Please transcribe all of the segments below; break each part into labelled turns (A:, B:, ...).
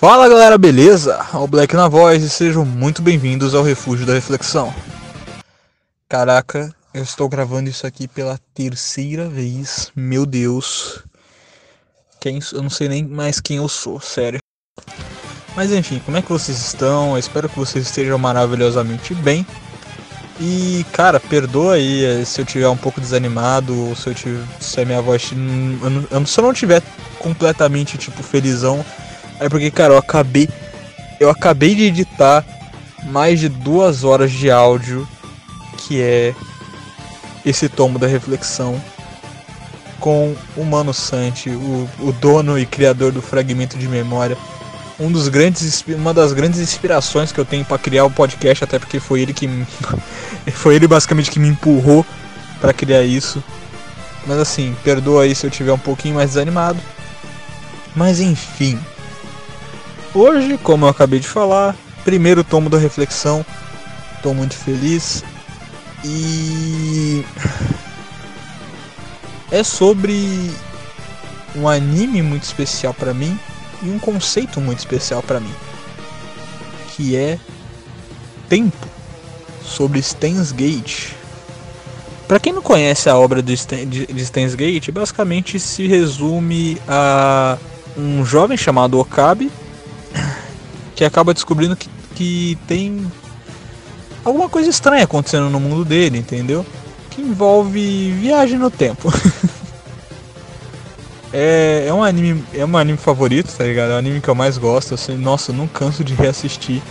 A: Fala galera, beleza? O Black na voz e sejam muito bem-vindos ao Refúgio da Reflexão. Caraca, eu estou gravando isso aqui pela terceira vez, meu Deus. Quem, eu não sei nem mais quem eu sou, sério. Mas enfim, como é que vocês estão? Eu espero que vocês estejam maravilhosamente bem. E cara, perdoa aí eh, se eu tiver um pouco desanimado, ou se eu tiver, se a minha voz, eu, se eu não tiver completamente tipo felizão, é porque, cara, eu acabei. Eu acabei de editar mais de duas horas de áudio, que é esse tomo da reflexão, com o Mano Santi, o, o dono e criador do fragmento de memória. Um dos grandes, uma das grandes inspirações que eu tenho para criar o podcast, até porque foi ele que foi ele basicamente que me empurrou para criar isso. Mas assim, perdoa aí se eu tiver um pouquinho mais desanimado. Mas enfim, Hoje, como eu acabei de falar, primeiro tomo da reflexão. Estou muito feliz. E é sobre um anime muito especial para mim e um conceito muito especial para mim, que é tempo, sobre Steins Gate. Para quem não conhece a obra de Steins Gate, basicamente se resume a um jovem chamado Okabe que acaba descobrindo que, que tem alguma coisa estranha acontecendo no mundo dele, entendeu? Que envolve viagem no tempo. é, é um anime, é um anime favorito, tá ligado? É o anime que eu mais gosto. Assim, nossa, não canso de reassistir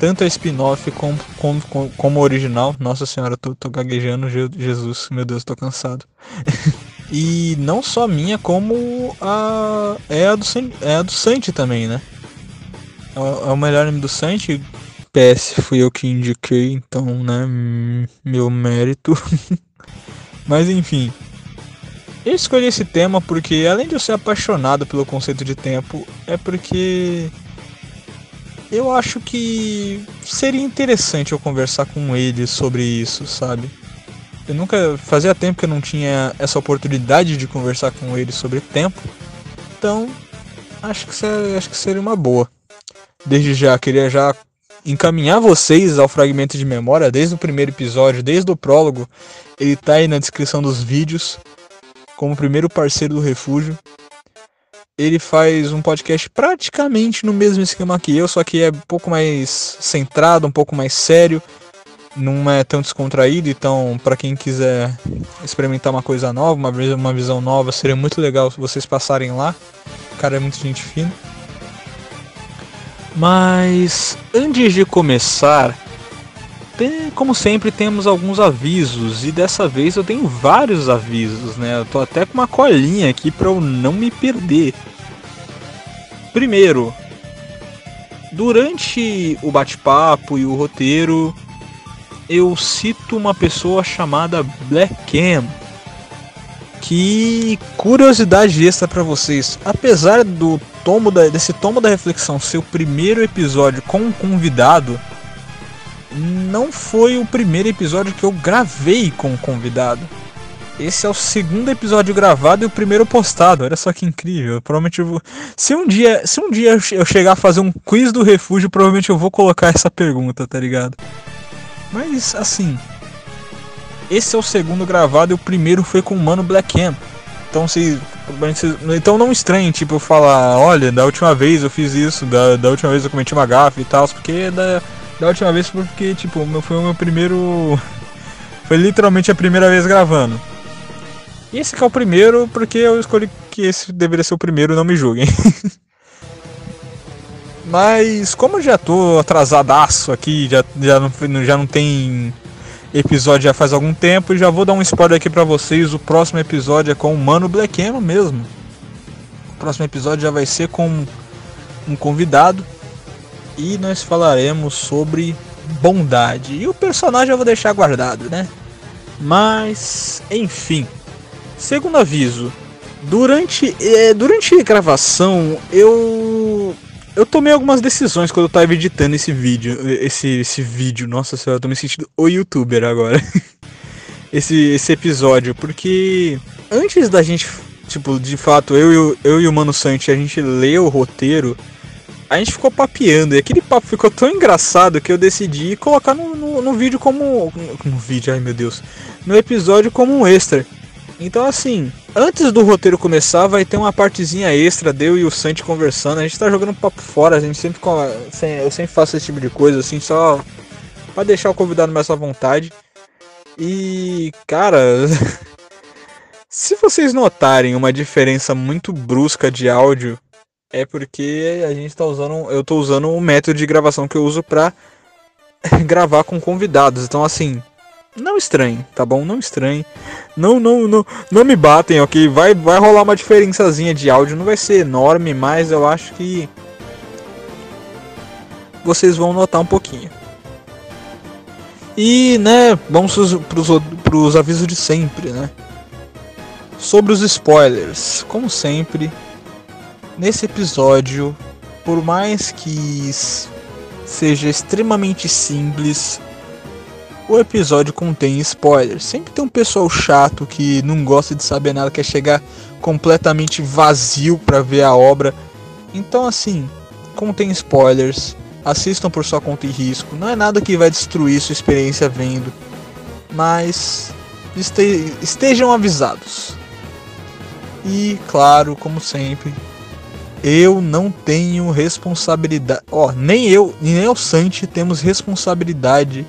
A: tanto a spin-off como, como, como o original. Nossa senhora, tô, tô gaguejando, Jesus, meu Deus, tô cansado. e não só minha, como a é a do, é a do Santi também, né? É, é o melhor anime do Sanji. PS, fui eu que indiquei, então, né, meu mérito. Mas enfim. Eu escolhi esse tema porque, além de eu ser apaixonado pelo conceito de tempo, é porque eu acho que seria interessante eu conversar com ele sobre isso, sabe? Eu nunca fazia tempo que eu não tinha essa oportunidade de conversar com ele sobre tempo, então acho que, acho que seria uma boa. Desde já, queria já encaminhar vocês ao fragmento de memória desde o primeiro episódio, desde o prólogo. Ele tá aí na descrição dos vídeos, como primeiro parceiro do Refúgio. Ele faz um podcast praticamente no mesmo esquema que eu, só que é um pouco mais centrado, um pouco mais sério, não é tão descontraído. Então, para quem quiser experimentar uma coisa nova, uma, visão nova, seria muito legal vocês passarem lá. O cara é muito gente fina. Mas antes de começar, tem, como sempre temos alguns avisos e dessa vez eu tenho vários avisos, né? Eu tô até com uma colinha aqui para eu não me perder. Primeiro, durante o bate-papo e o roteiro, eu cito uma pessoa chamada Black Cam. Que curiosidade extra para vocês. Apesar do tomo da, desse tomo da reflexão ser o primeiro episódio com um convidado, não foi o primeiro episódio que eu gravei com um convidado. Esse é o segundo episódio gravado e o primeiro postado. Olha só que incrível. Provavelmente eu vou. Se um dia, se um dia eu chegar a fazer um quiz do refúgio, provavelmente eu vou colocar essa pergunta, tá ligado? Mas assim, esse é o segundo gravado e o primeiro foi com o Mano Black Cam. Então se. Então não estranhe, tipo, falar, olha, da última vez eu fiz isso, da, da última vez eu cometi uma gafe e tal, porque da, da última vez porque, tipo, foi o meu primeiro. Foi literalmente a primeira vez gravando. E esse que é o primeiro, porque eu escolhi que esse deveria ser o primeiro, não me julguem. Mas como eu já tô atrasadaço aqui, já, já, não, já não tem episódio já faz algum tempo e já vou dar um spoiler aqui para vocês. O próximo episódio é com o Mano Black mesmo. O próximo episódio já vai ser com um convidado e nós falaremos sobre bondade. E o personagem eu vou deixar guardado, né? Mas, enfim. Segundo aviso, durante, é, durante a gravação eu eu tomei algumas decisões quando eu tava editando esse vídeo. Esse, esse vídeo. Nossa senhora, eu tô me sentindo o youtuber agora. esse, esse episódio. Porque antes da gente, tipo, de fato, eu, eu, eu e o Mano Santi, a gente ler o roteiro. a gente ficou papeando e aquele papo ficou tão engraçado que eu decidi colocar no, no, no vídeo como. No, no vídeo, ai meu Deus. No episódio como um extra. Então assim, antes do roteiro começar, vai ter uma partezinha extra, deu e o Santi conversando. A gente tá jogando papo fora, a gente sempre. Eu sempre faço esse tipo de coisa, assim, só pra deixar o convidado mais à vontade. E, cara. se vocês notarem uma diferença muito brusca de áudio, é porque a gente tá usando. Eu tô usando o método de gravação que eu uso pra gravar com convidados. Então, assim, não estranhe, tá bom? Não estranhe. Não, não, não, não me batem, ok? Vai, vai rolar uma diferençazinha de áudio. Não vai ser enorme, mas eu acho que vocês vão notar um pouquinho. E, né, vamos pros, pros avisos de sempre, né? Sobre os spoilers. Como sempre, nesse episódio, por mais que seja extremamente simples, o episódio contém spoilers. Sempre tem um pessoal chato que não gosta de saber nada, quer chegar completamente vazio para ver a obra. Então, assim, contém spoilers. Assistam por sua conta e risco. Não é nada que vai destruir sua experiência vendo. Mas este estejam avisados. E, claro, como sempre, eu não tenho responsabilidade. Ó, nem eu, nem o Santi temos responsabilidade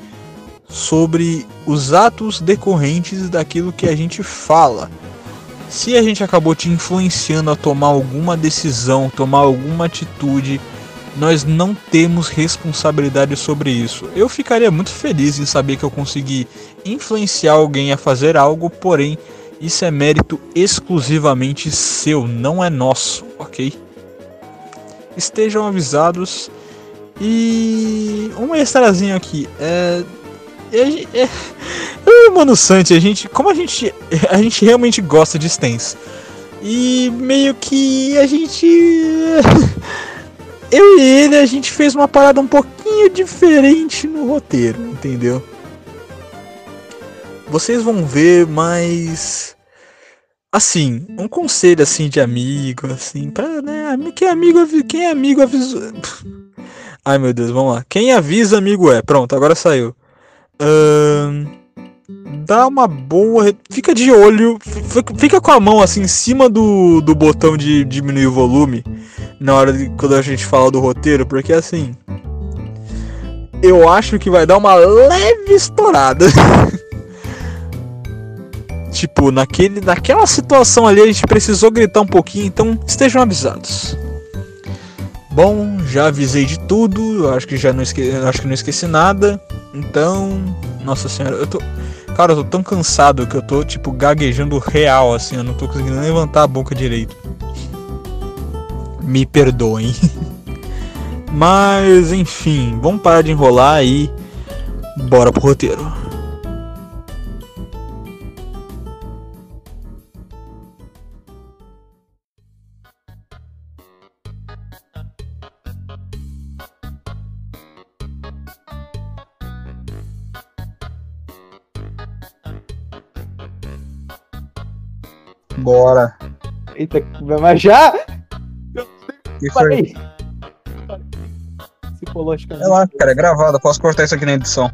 A: sobre os atos decorrentes daquilo que a gente fala. Se a gente acabou te influenciando a tomar alguma decisão, tomar alguma atitude, nós não temos responsabilidade sobre isso. Eu ficaria muito feliz em saber que eu consegui influenciar alguém a fazer algo, porém, isso é mérito exclusivamente seu, não é nosso, ok? Estejam avisados. E um extrazinho aqui. É, é, é, é, Mano Santi, a gente. Como a gente. A gente realmente gosta de Stens. E meio que a gente. Eu e ele, a gente fez uma parada um pouquinho diferente no roteiro, entendeu? Vocês vão ver, mas. Assim, um conselho assim de amigo, assim, pra, né? Quem é amigo, quem é amigo avisa. Ai meu Deus, vamos lá. Quem avisa, amigo é. Pronto, agora saiu. Uh, dá uma boa. Fica de olho. Fica com a mão assim em cima do, do botão de diminuir o volume na hora de quando a gente fala do roteiro, porque assim. Eu acho que vai dar uma leve estourada. tipo, naquele, naquela situação ali a gente precisou gritar um pouquinho, então estejam avisados. Bom, já avisei de tudo, acho que já não esque... acho que não esqueci nada. Então, nossa senhora, eu tô Cara, eu tô tão cansado que eu tô tipo gaguejando real assim, eu não tô conseguindo levantar a boca direito. Me perdoem. Mas, enfim, vamos parar de enrolar e bora pro roteiro. Bora.
B: Eita, mas já?
A: Que foi?
B: Psicologicamente.
A: É lá, cara, é gravado. Posso cortar isso aqui na edição.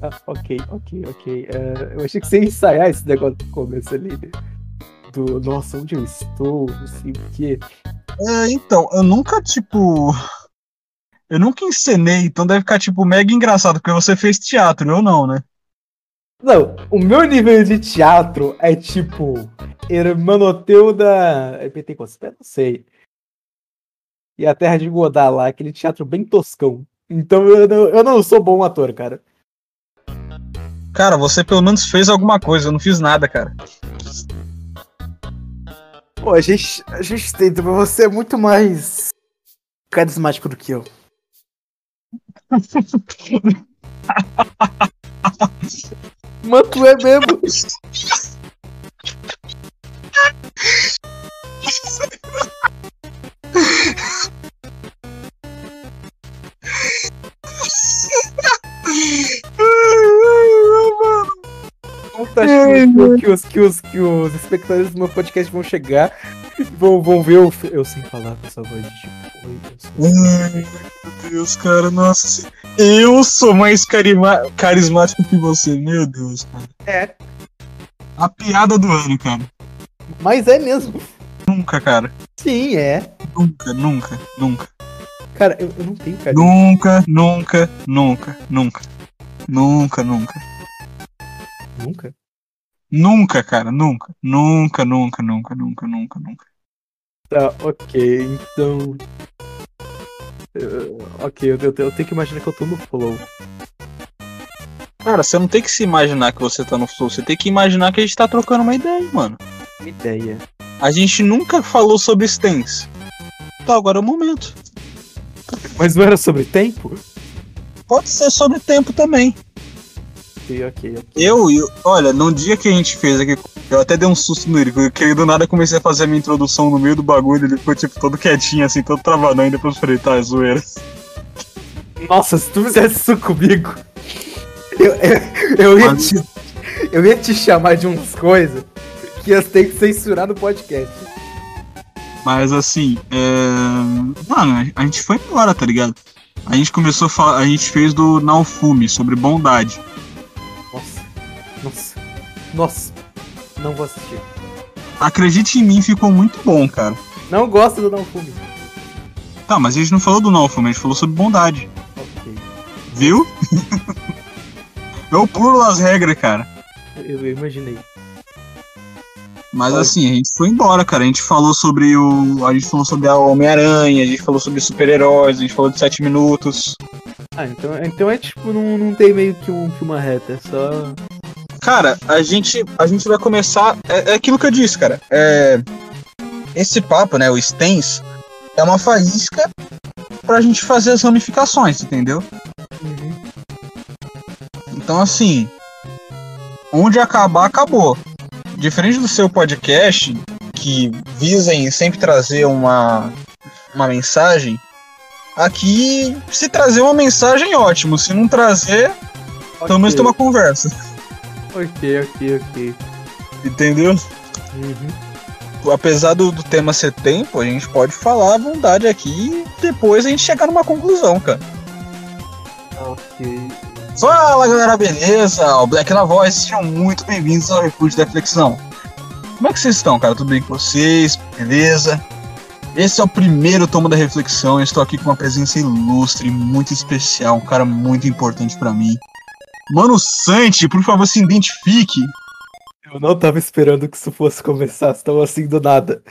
B: Ah, ok, ok, ok. Uh, eu achei que você ia ensaiar esse negócio do começo ali. Né? Do, nossa, onde eu estou? Não sei o quê.
A: É, então, eu nunca, tipo. Eu nunca encenei, então deve ficar, tipo, mega engraçado, porque você fez teatro, eu não, né?
B: Não, o meu nível de teatro é tipo. Hermanoteu da. É Pentecosté? Não sei. E a Terra de Godá lá, aquele teatro bem toscão. Então eu não, eu não sou bom ator, cara.
A: Cara, você pelo menos fez alguma coisa, eu não fiz nada, cara.
B: Pô, a gente, a gente tenta, mas você é muito mais carismático do que eu. Mas tu é mesmo. Como tá achando que os, que, os, que os espectadores do meu podcast vão chegar vão, vão ver eu, eu sem falar com essa voz de tipo. Oi, eu sou-
A: Ai, meu Deus, cara, nossa. Eu sou mais carima- carismático que você, meu Deus, cara.
B: É,
A: A piada do ano, cara.
B: mas é mesmo.
A: Nunca, cara.
B: Sim, é.
A: Nunca, nunca, nunca.
B: Cara, eu, eu não tenho carisma.
A: Nunca, nunca, nunca, nunca. Nunca, nunca.
B: Nunca.
A: Nunca, cara, nunca. Nunca, nunca, nunca, nunca, nunca, nunca.
B: Tá, ok, então. Eu- ok, eu, eu- eu tenho que imaginar que eu tô no flow.
A: Cara, você não tem que se imaginar que você tá no flow, você tem que imaginar que a gente tá trocando uma ideia, mano.
B: Uma ideia.
A: A gente nunca falou sobre stance. Tá, agora é o momento.
B: Mas não era sobre tempo?
A: Pode ser sobre tempo também.
B: Ok, ok, ok.
A: Eu, eu, olha, no dia que a gente fez aqui, eu até dei um susto no Érico, porque do nada eu comecei a fazer a minha introdução no meio do bagulho, ele ficou tipo todo quietinho, assim, todo travadão, e depois eu falei, tá, é zoeira.
B: Nossa, se tu fizesse isso comigo, eu, eu, eu, ia,
A: Mas-
B: te, eu ia te chamar de umas coisas que ia ter que censurar no podcast.
A: Mas assim, é... mano, a gente foi embora, tá ligado? A gente começou a falar, a gente fez do Naofume, sobre bondade.
B: Nossa, nossa. Não vou assistir.
A: Acredite em mim, ficou muito bom, cara.
B: Não gosto do Não Fume.
A: Tá, mas a gente não falou do Naofume, a gente falou sobre bondade.
B: Ok.
A: Viu? eu pulo as regras, cara.
B: Eu, eu imaginei.
A: Mas
B: Oi.
A: assim, a gente foi embora, cara. A gente falou sobre o. A gente falou sobre a Homem-Aranha, a gente falou sobre super-heróis, a gente falou de 7 minutos.
B: Ah, então, então é tipo, não, não tem meio que, um, que uma reta, é só.
A: Cara, a gente, a gente vai começar. É, é aquilo que eu disse, cara. É, esse papo, né? O Stens, é uma faísca pra gente fazer as ramificações, entendeu?
B: Uhum.
A: Então, assim, onde acabar, acabou. Diferente do seu podcast, que visa em sempre trazer uma, uma mensagem, aqui, se trazer uma mensagem, ótimo. Se não trazer, pelo menos uma conversa.
B: Ok, ok, ok.
A: Entendeu?
B: Uhum.
A: Apesar do, do tema ser tempo, a gente pode falar à vontade aqui e depois a gente chegar numa conclusão, cara.
B: Ok.
A: Fala galera, beleza? O Black na Voz, sejam muito bem-vindos ao Refúgio da Reflexão. Como é que vocês estão, cara? Tudo bem com vocês? Beleza? Esse é o primeiro tomo da reflexão. Eu estou aqui com uma presença ilustre, muito especial, um cara muito importante pra mim. Mano Santi, por favor, se identifique.
B: Eu não tava esperando que isso fosse começar tão assim do nada.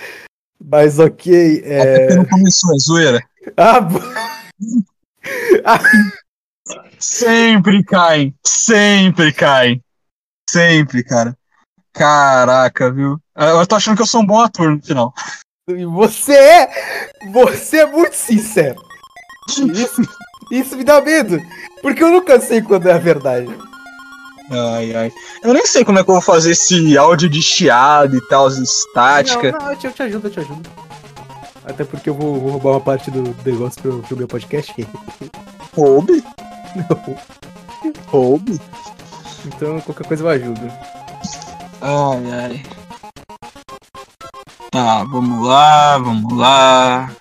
B: Mas ok,
A: Até porque
B: é.
A: não começou, é zoeira.
B: Ah,
A: Sempre caem, sempre caem. Sempre, cara. Caraca, viu? Eu tô achando que eu sou um bom ator no final.
B: e você é. Você é muito sincero. Isso, isso me dá medo. Porque eu nunca sei quando é a verdade.
A: Ai, ai. Eu nem sei como é que eu vou fazer esse áudio de chiado e tal, estática.
B: Não, não, eu te, eu te ajudo, eu te ajudo. Até porque eu vou, vou roubar uma parte do negócio pro, pro meu podcast.
A: Roube, roube.
B: então qualquer coisa eu ajudo.
A: Ai, ai. Tá, vamos lá, vamos lá.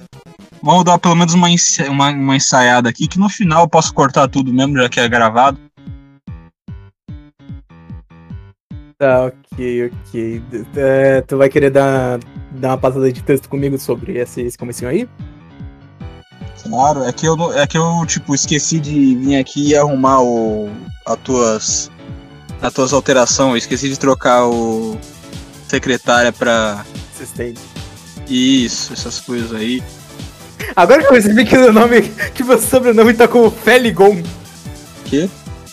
A: Vamos dar pelo menos uma, ensa- uma, uma ensaiada aqui, que no final eu posso cortar tudo mesmo, já que é gravado.
B: Tá, ok, ok. É, tu vai querer dar, dar uma passada de texto comigo sobre esse, esse comecinho aí?
A: Claro, é que eu, é que eu tipo, esqueci de vir aqui e arrumar o, as tuas, as tuas alterações. Esqueci de trocar o secretária pra
B: Assistente.
A: isso, essas coisas aí.
B: Agora que eu percebi que o nome. que meu sobrenome tá como Feligon.
A: Que?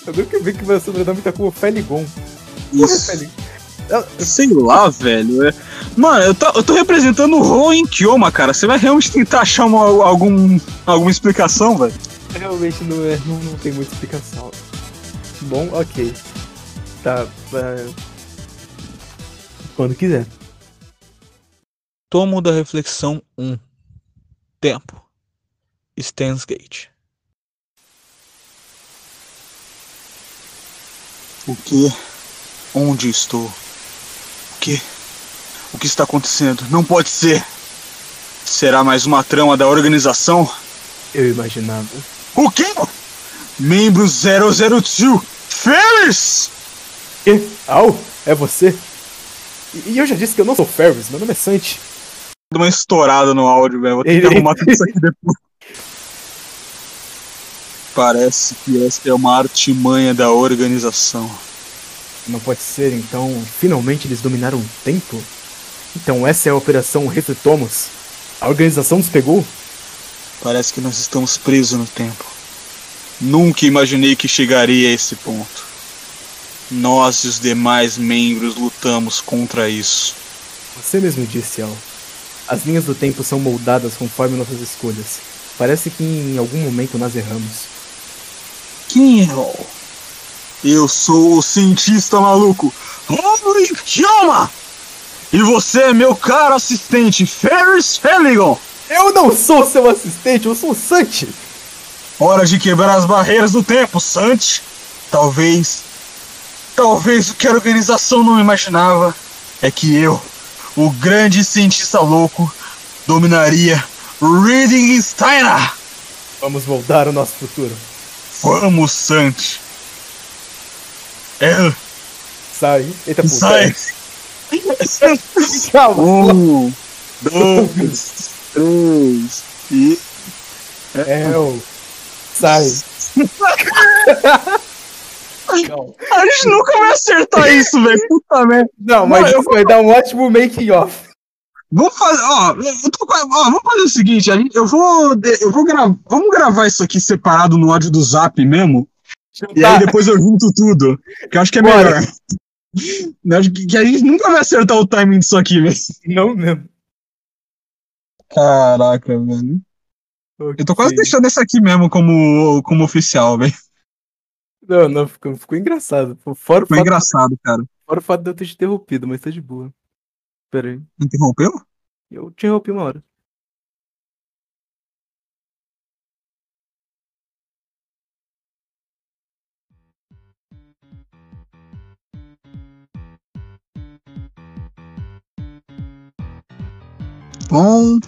B: Agora que eu vi que meu sobrenome tá como Feligon. Porra,
A: Isso.
B: Feligon. Eu-
A: Sei lá, velho. é- Mano, eu tô, eu tô representando o Ron em Kioma, cara. Você vai realmente tentar achar uma, algum, alguma explicação, velho?
B: Realmente não, é, não, não tem muita explicação. Bom, ok. Tá. é, Quando quiser.
A: Tomo da reflexão 1. Tempo. Stansgate. O que? Onde estou? O que? O que está acontecendo? Não pode ser! Será mais uma trama da organização?
B: Eu imaginava.
A: O quê? Membro 002, Ferris!
B: E? Au, é você? E, e eu já disse que eu não sou Ferris, meu nome é Santi.
A: Uma estourada no áudio, velho. Vou ter que arrumar tudo isso aqui depois. Parece que essa é uma artimanha da organização.
B: Não pode ser, então, finalmente eles dominaram o tempo? Então essa é a Operação Refletomos? A organização nos pegou?
A: Parece que nós estamos presos no tempo. Nunca imaginei que chegaria a esse ponto. Nós e os demais membros lutamos contra isso.
B: Você mesmo disse, Al. As linhas do tempo são moldadas conforme nossas escolhas. Parece que em algum momento nós erramos.
A: Quem é? o- Eu sou o cientista maluco, Holy Chama! E você é meu caro assistente, Ferris Felligon!
B: Eu não sou seu assistente, eu sou o Santi!
A: Hora de quebrar as barreiras do tempo, Santi. Talvez. Talvez o que a organização não imaginava é que eu, o grande cientista louco, dominaria Reading Steiner.
B: Vamos moldar o nosso futuro.
A: Vamos, Santi. É,
B: Sai. Eita puta.
A: sai.
B: Calma.
A: Um, dois, três e.
B: É. Sai.
A: A gente nunca vai acertar isso, velho. Puta merda.
B: Não, mas isso vai dar um ótimo making off.
A: Vamos fazer, ó, eu tô ó, vamos fazer o seguinte, a gente, eu vou, eu vou gravar, vamos gravar isso aqui separado no áudio do Zap mesmo, e
B: Tá.
A: aí depois eu junto tudo, que eu acho que é
B: Bora.
A: melhor. Eu acho que, que a gente nunca vai acertar o timing disso aqui, velho.
B: Não mesmo.
A: Caraca, velho. Eu tô quase deixando esse aqui mesmo como, como oficial, velho.
B: Não, não, ficou, ficou engraçado. Fora fato,
A: engraçado, cara.
B: fora o fato de eu ter te interrompido, mas tá de boa. Pera aí.
A: Interrompeu?
B: Eu te interrompi uma hora.
A: Bom,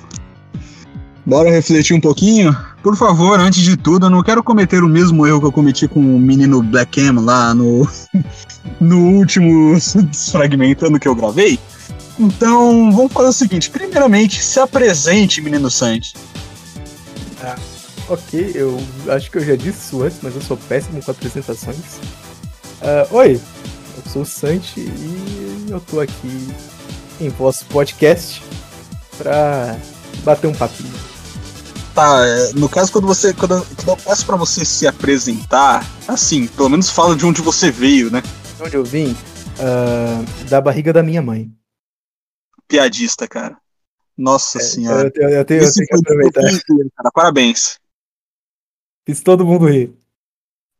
A: bora refletir um pouquinho. Por favor, antes de tudo, eu não quero cometer o mesmo erro que eu cometi com o menino Black M lá no, no último Desfragmentando que eu gravei. Então, vamos fazer o seguinte: primeiramente, se apresente, menino Santi.
B: Ok, eu acho que eu já disse isso antes, mas eu sou péssimo com apresentações. Ah, oi, eu sou o Santi e eu tô aqui em vosso podcast pra bater um papinho.
A: Tá, é, no caso, quando você. Quando, eu- quando eu peço pra você se apresentar, assim, pelo menos fala de onde você veio, né?
B: De onde eu vim? Ah, da barriga da minha mãe.
A: Piadista, cara. Nossa senhora.
B: Eu, eu- eu tenho, tenho que aproveitar.
A: inteiro, cara. Parabéns.
B: Fiz todo mundo rir.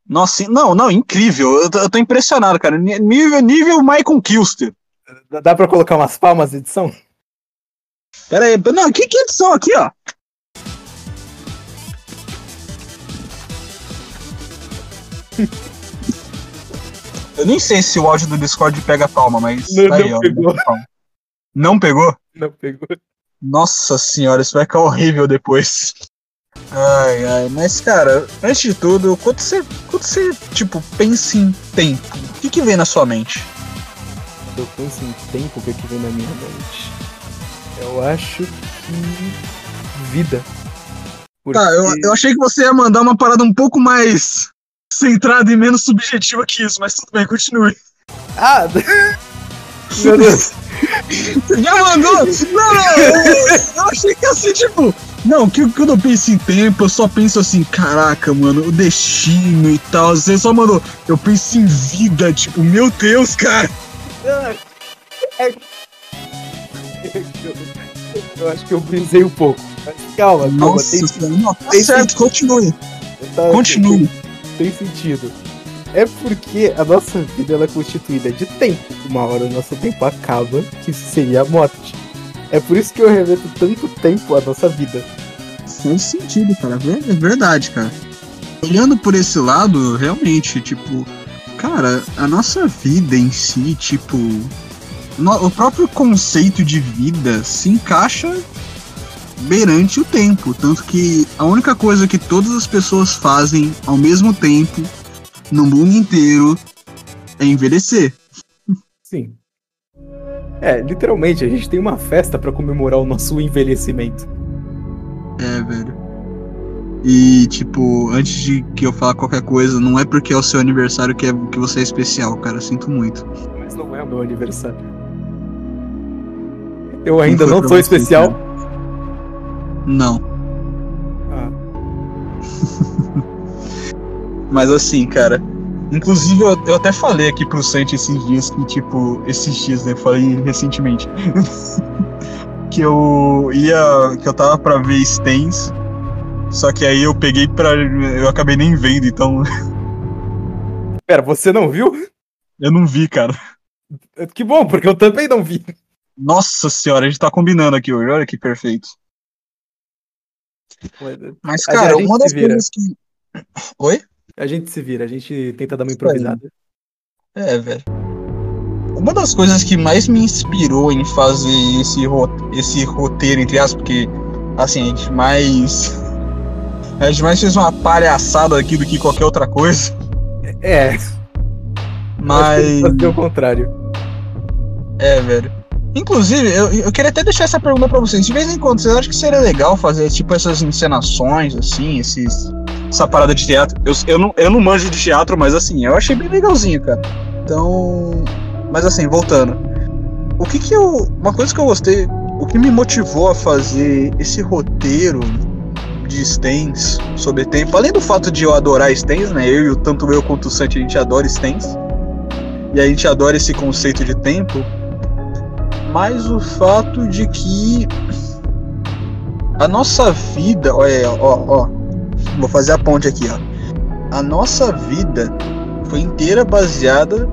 A: Nossa, não, não, incrível. Eu tô, eu tô impressionado, cara. Nível, nível Michael Kilster.
B: Dá- Dá pra colocar umas palmas de edição?
A: Pera aí, não, que, que edição aqui, ó? Eu nem sei se o áudio do Discord pega palma, mas.
B: Não,
A: tá aí,
B: não
A: ó,
B: pegou.
A: Não pegou?
B: Não pegou.
A: Nossa senhora, isso vai ficar horrível depois. Ai, ai, mas cara, antes de tudo, quando você, quando você tipo, pensa em tempo, o que, que vem na sua mente?
B: Quando eu penso em tempo, o que, é que vem na minha mente? Eu acho que. vida. Porque...
A: Tá, eu, eu achei que você ia mandar uma parada um pouco mais centrada e menos subjetiva que isso, mas tudo bem, continue.
B: Ah! Meu Deus!
A: Você já mandou? Não, não, eu, eu achei que ser tipo. Não, que quando eu penso em tempo, eu só penso assim, caraca, mano, o destino e tal. Você só mandou, eu penso em vida, tipo, meu Deus, cara.
B: É- Eu acho que eu brisei um pouco. Mas calma, calma.
A: Nossa,
B: Tem,
A: não, tá
B: tem
A: certo, continue.
B: tá-
A: Continue.
B: Tem, sentido. É porque a nossa vida ela é constituída de tempo. Uma hora o nosso tempo acaba, que isso seria a morte. É por isso que eu remeto tanto tempo à nossa vida.
A: Faz sentido, cara. É verdade, cara. Olhando por esse lado, realmente, tipo, cara, a nossa vida em si, tipo, no- o próprio conceito de vida se encaixa beirante o tempo. Tanto que a única coisa que todas as pessoas fazem ao mesmo tempo, no mundo inteiro, é envelhecer.
B: Sim. É, literalmente, a gente tem uma festa para comemorar o nosso envelhecimento.
A: É, velho. E, tipo, antes de que eu falar qualquer coisa, não é porque é o seu aniversário que, é, que você é especial, cara. Sinto muito.
B: Mas não é o meu aniversário. Eu ainda não sou especial.
A: Cara? Não.
B: Ah.
A: Mas assim, cara. Inclusive, eu, eu até falei aqui pro Santi esses dias que, tipo, esses dias, né? Falei recentemente. que eu ia. que eu tava pra ver Stens. Só que aí eu peguei pra. Eu acabei nem vendo, então.
B: Pera, você não viu?
A: Eu não vi, cara.
B: Que bom, porque eu também não vi.
A: Nossa senhora, a gente tá combinando aqui hoje, olha que perfeito. Mas, cara, uma das coisas que. Oi?
B: A gente se vira, a gente tenta dar uma improvisada.
A: É, velho. Uma das coisas que mais me inspirou em fazer esse, roteiro, esse roteiro, entre aspas, porque, assim, a gente mais. A gente mais fez uma palhaçada aqui do que qualquer outra coisa.
B: É.
A: Mas.
B: Fazer o contrário.
A: É, velho. Inclusive, eu, eu queria até deixar essa pergunta pra vocês. De vez em quando, vocês acham que seria legal fazer, tipo, essas encenações, assim, esses, essa parada de teatro? Eu, eu, não, eu não manjo de teatro, mas, assim, eu achei bem legalzinho, cara. Então. Mas, assim, voltando. O que que eu. Uma coisa que eu gostei. O que me motivou a fazer esse roteiro de Stens sobre tempo, além do fato de eu adorar Stens, né? Eu, tanto eu quanto o Santi, a gente adora Stens. E a gente adora esse conceito de tempo mas o fato de que a nossa vida, olha, ó, ó, vou fazer a ponte aqui, ó. A nossa vida foi inteira baseada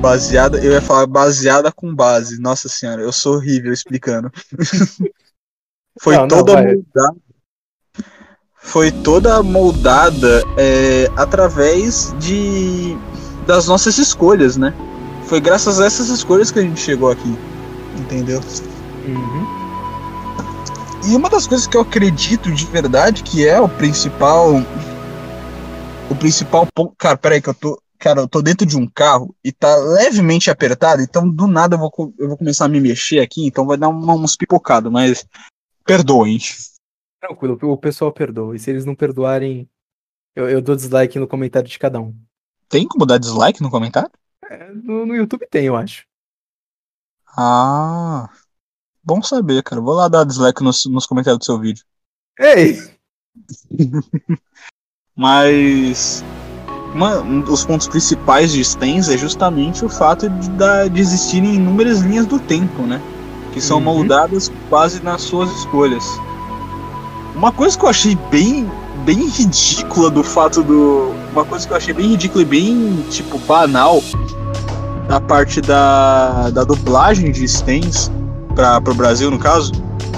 A: baseada, eu ia falar baseada com base. Nossa senhora, eu sou horrível explicando. foi não, toda não, moldada. Foi toda moldada é, através de das nossas escolhas, né? Foi graças a essas escolhas que a gente chegou aqui. Entendeu?
B: Uhum.
A: E uma das coisas que eu acredito de verdade que é o principal. O principal ponto. Cara, peraí, que eu tô. Cara, eu tô dentro de um carro e tá levemente apertado, então do nada eu vou, eu vou começar a me mexer aqui, então vai dar um, uns pipocados, mas perdoem.
B: Tranquilo, o pessoal perdoa. E se eles não perdoarem, eu, eu dou dislike no comentário de cada um.
A: Tem como dar dislike no comentário?
B: É, no, no YouTube tem, eu acho.
A: Ah. Bom saber, cara. Vou lá dar dislike nos, nos comentários do seu vídeo.
B: Ei!
A: Mas. Uma, um dos pontos principais de Stens é justamente o fato de, da, de existirem inúmeras linhas do tempo, né? Que são uhum. moldadas quase nas suas escolhas. Uma coisa que eu achei bem, bem ridícula do fato do. Uma coisa que eu achei bem ridícula e bem, tipo, banal na parte da, da dublagem de Stens para o Brasil, no caso,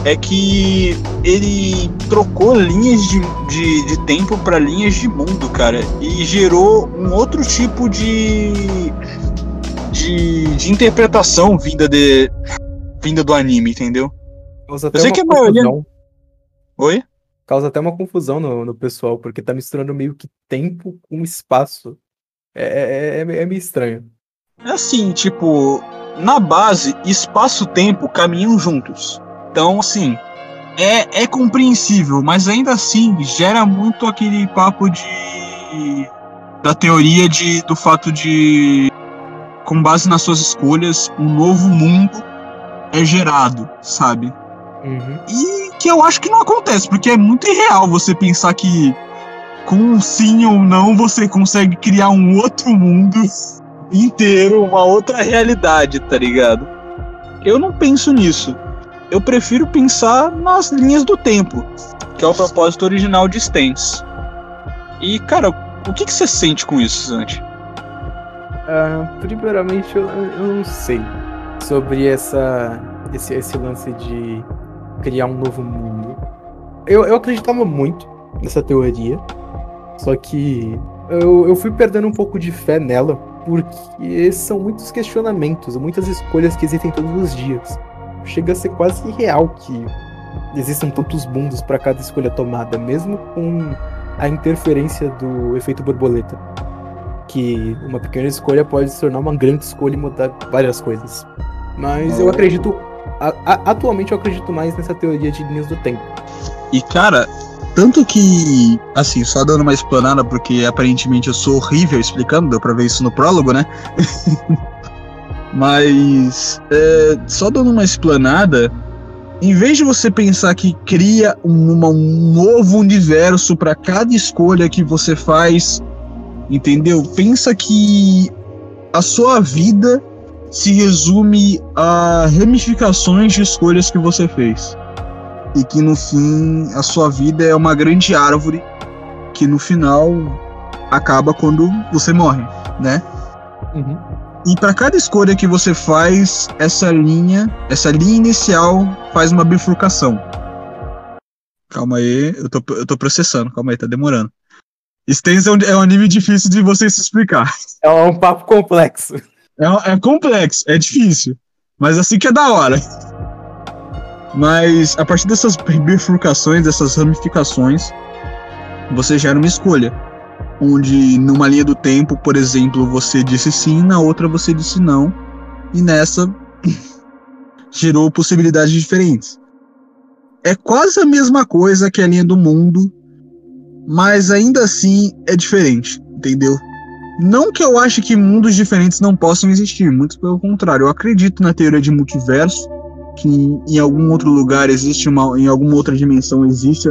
A: é que ele trocou linhas de, de, de tempo para linhas de mundo, cara, e gerou um outro tipo de, de, de interpretação vinda, de, vinda do anime, entendeu?
B: Eu sei que a maioria.
A: Oi?
B: Causa até uma confusão no, no pessoal, porque tá misturando meio que tempo com espaço. É, é, é, é meio estranho.
A: É assim, tipo, na base, espaço-tempo caminham juntos. Então, assim, é, é compreensível, mas ainda assim gera muito aquele papo de. da teoria de, do fato de, com base nas suas escolhas, um novo mundo é gerado, sabe?
B: Uhum.
A: E que eu acho que não acontece, porque é muito irreal você pensar que com um sim ou não você consegue criar um outro mundo inteiro, uma outra realidade, tá ligado? Eu não penso nisso. Eu prefiro pensar nas linhas do tempo, que é o propósito original de Stens. E, cara, o que, que você sente com isso, Santi?
B: Uh, primeiramente, eu, eu não sei sobre essa, esse, esse lance de criar um novo mundo. Eu, eu acreditava muito nessa teoria, só que eu, eu fui perdendo um pouco de fé nela porque são muitos questionamentos, muitas escolhas que existem todos os dias. Chega a ser quase irreal que existem tantos mundos para cada escolha tomada, mesmo com a interferência do efeito borboleta. Que uma pequena escolha pode se tornar uma grande escolha e mudar várias coisas. Mas eu acredito. A, a, atualmente eu acredito mais nessa teoria de linhas do tempo.
A: E cara, tanto que, assim, só dando uma explanada, porque aparentemente eu sou horrível explicando, deu pra ver isso no prólogo, né? Mas, é, só dando uma explanada, em vez de você pensar que cria um, uma, um novo universo para cada escolha que você faz, entendeu? Pensa que a sua vida se resume a ramificações de escolhas que você fez. E que no fim a sua vida é uma grande árvore que no final acaba quando você morre, né? Uhum. E para cada escolha que você faz, essa linha, essa linha inicial faz uma bifurcação. Calma aí, eu tô, eu tô processando, calma aí, tá demorando. Stens é um, é um anime difícil de você se explicar.
B: É um papo complexo.
A: É, é complexo, é difícil. Mas assim que é da hora. Mas a partir dessas bifurcações, dessas ramificações, você gera uma escolha onde numa linha do tempo, por exemplo, você disse sim, na outra você disse não, e nessa gerou possibilidades diferentes. É quase a mesma coisa que a linha do mundo, mas ainda assim é diferente, entendeu? Não que eu ache que mundos diferentes não possam existir, muito pelo contrário, eu acredito na teoria de multiverso, que em algum outro lugar existe uma, em alguma outra dimensão existe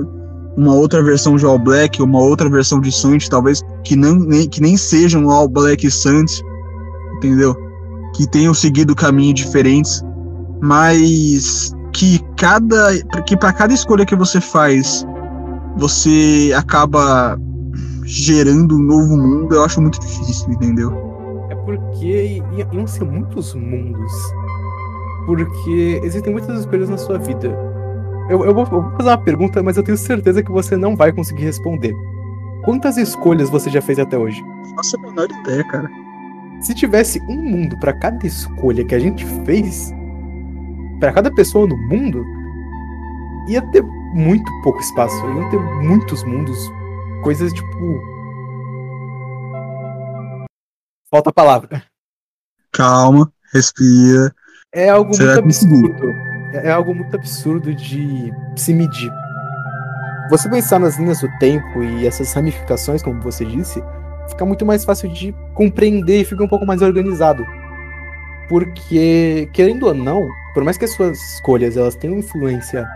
A: uma outra versão de All Black, uma outra versão de Santos, talvez que, não, nem, que nem sejam All Black Santos, entendeu? Que tenham seguido caminhos diferentes, mas que cada que para cada escolha que você faz, você acaba gerando um novo mundo, eu acho muito difícil, entendeu?
B: É porque iam ser muitos mundos. Porque existem muitas escolhas na sua vida eu, eu, vou, eu, vou, fazer uma pergunta, mas eu tenho certeza que você não vai conseguir responder. Quantas escolhas você já fez até hoje?
A: Nossa, a menor ideia, cara.
B: Se tivesse um mundo para cada escolha que a gente fez, para cada pessoa no mundo, ia ter muito pouco espaço. Ia ter muitos mundos. Coisas tipo. Falta a palavra.
A: Calma, respira.
B: É algo muito absurdo. É, é algo muito absurdo de se medir. Você pensar nas linhas do tempo e essas ramificações, como você disse, fica muito mais fácil de compreender e fica um pouco mais organizado. Porque, querendo ou não, por mais que as suas escolhas elas tenham influência,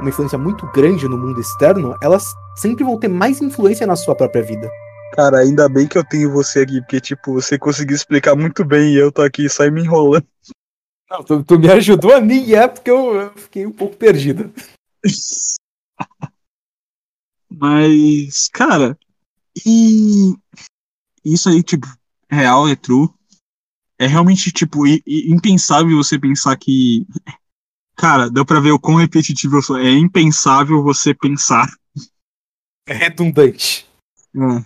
B: uma influência muito grande no mundo externo, elas sempre vão ter mais influência na sua própria vida.
A: Cara, ainda bem que eu tenho você aqui, porque, tipo, você conseguiu explicar muito bem e eu tô aqui só me enrolando.
B: Não, tu, tu, me ajudou a mim, é porque eu, eu fiquei um pouco perdido.
A: Mas, cara, e isso aí, tipo, real, é true. É realmente, tipo, impensável você pensar que. Cara, deu pra ver o quão repetitivo eu sou. É impensável você pensar.
B: É redundante.
A: É.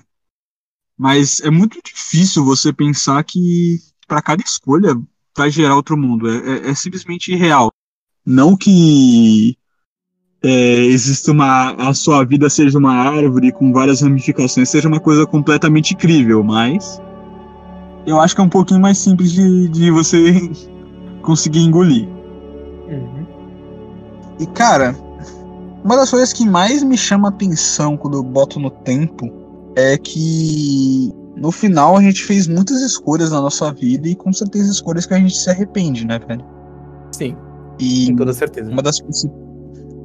A: Mas é muito difícil você pensar que para cada escolha vai gerar outro mundo. É, é, é simplesmente irreal. Não que é, exista uma. a sua vida seja uma árvore com várias ramificações, seja uma coisa completamente incrível, mas. Eu acho que é um pouquinho mais simples de, de você conseguir engolir. Uhum. E cara, uma das coisas que mais me chama atenção quando eu boto no tempo é que no final a gente fez muitas escolhas na nossa vida e com certeza escolhas que a gente se arrepende, né, velho?
B: Sim. E com toda certeza.
A: Uma das,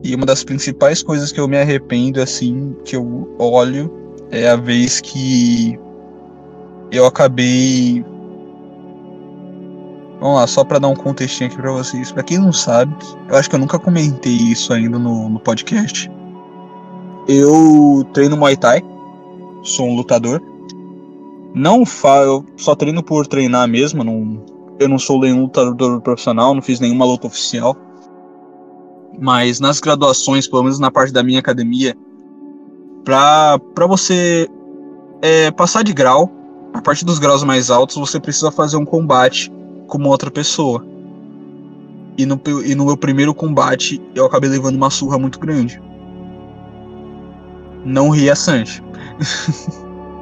A: e uma das principais coisas que eu me arrependo, assim, que eu olho, é a vez que eu acabei. Vamos lá, só para dar um contextinho aqui para vocês. Para quem não sabe, eu acho que eu nunca comentei isso ainda no, no podcast. Eu treino Muay Thai, sou um lutador. Não fa eu só treino por treinar mesmo, não, eu não sou nenhum lutador profissional, não fiz nenhuma luta oficial. Mas nas graduações, pelo menos na parte da minha academia, pra você é, passar de grau, a partir dos graus mais altos, você precisa fazer um combate com uma outra pessoa. E no, e no meu primeiro combate eu acabei levando uma surra muito grande. Não ria, Sanji.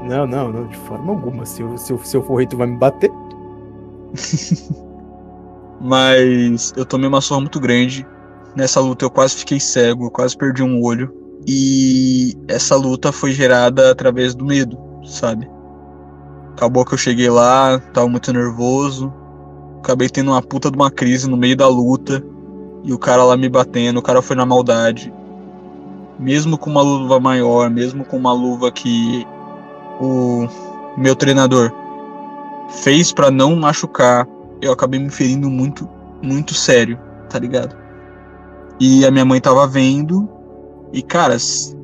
B: não, não, não, de forma alguma. Se eu, se eu, se eu for rei, tu vai me bater.
A: Mas eu tomei uma surra muito grande. Nessa luta eu quase fiquei cego, eu quase perdi um olho. E essa luta foi gerada através do medo, sabe? Acabou que eu cheguei lá, tava muito nervoso. Acabei tendo uma puta de uma crise no meio da luta. E o cara lá me batendo, o cara foi na maldade. Mesmo com uma luva maior, mesmo com uma luva que o meu treinador fez para não machucar, eu acabei me ferindo muito, muito sério, tá ligado? E a minha mãe tava vendo, e caras,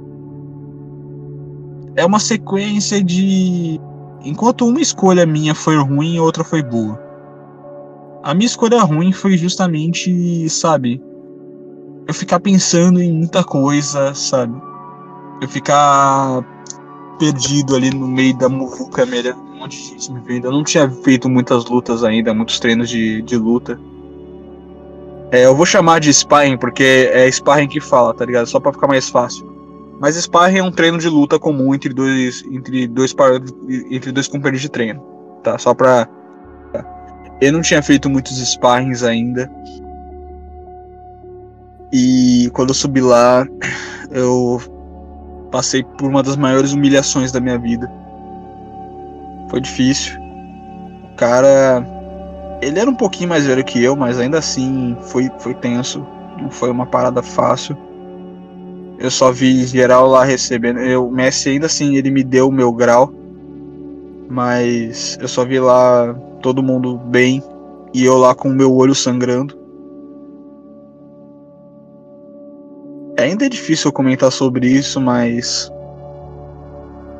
A: é uma sequência de. Enquanto uma escolha minha foi ruim, outra foi boa. A minha escolha ruim foi justamente, sabe, eu ficar pensando em muita coisa, sabe? Eu ficar perdido ali no meio da muvuca, um monte de gente me vendo. Eu não tinha feito muitas lutas ainda, muitos treinos de, de luta. É, eu vou chamar de sparring porque é sparring que fala, tá ligado? Só pra ficar mais fácil. Mas sparring é um treino de luta comum entre dois, entre dois, entre dois companheiros de treino, tá? Só pra. Eu não tinha feito muitos sparrings ainda. E quando eu subi lá, eu passei por uma das maiores humilhações da minha vida. Foi difícil. O cara. Ele era um pouquinho mais velho que eu, mas ainda assim foi, foi tenso. Não foi uma parada fácil. Eu só vi geral lá recebendo. Eu, o Messi ainda assim, ele me deu o meu grau. Mas eu só vi lá todo mundo bem. E eu lá com o meu olho sangrando. Ainda é difícil comentar sobre isso, mas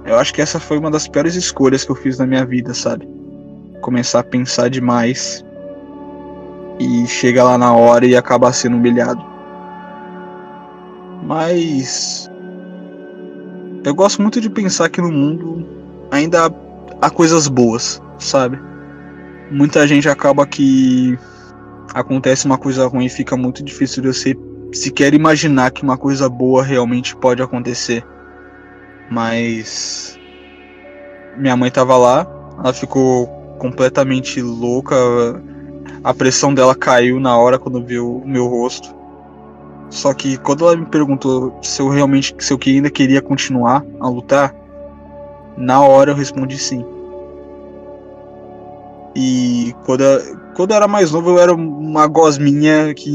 A: eu acho que essa foi uma das piores escolhas que eu fiz na minha vida, sabe? Começar a pensar demais e chega lá na hora e acabar sendo humilhado. Mas eu gosto muito de pensar que no mundo ainda há coisas boas, sabe? Muita gente acaba que acontece uma coisa ruim e fica muito difícil de você sequer imaginar que uma coisa boa realmente pode acontecer. Mas minha mãe tava lá, ela ficou completamente louca. A pressão dela caiu na hora quando viu o meu rosto. Só que quando ela me perguntou se eu realmente, se eu ainda queria continuar a lutar, na hora eu respondi sim. E quando eu, quando eu era mais novo, eu era uma gosminha que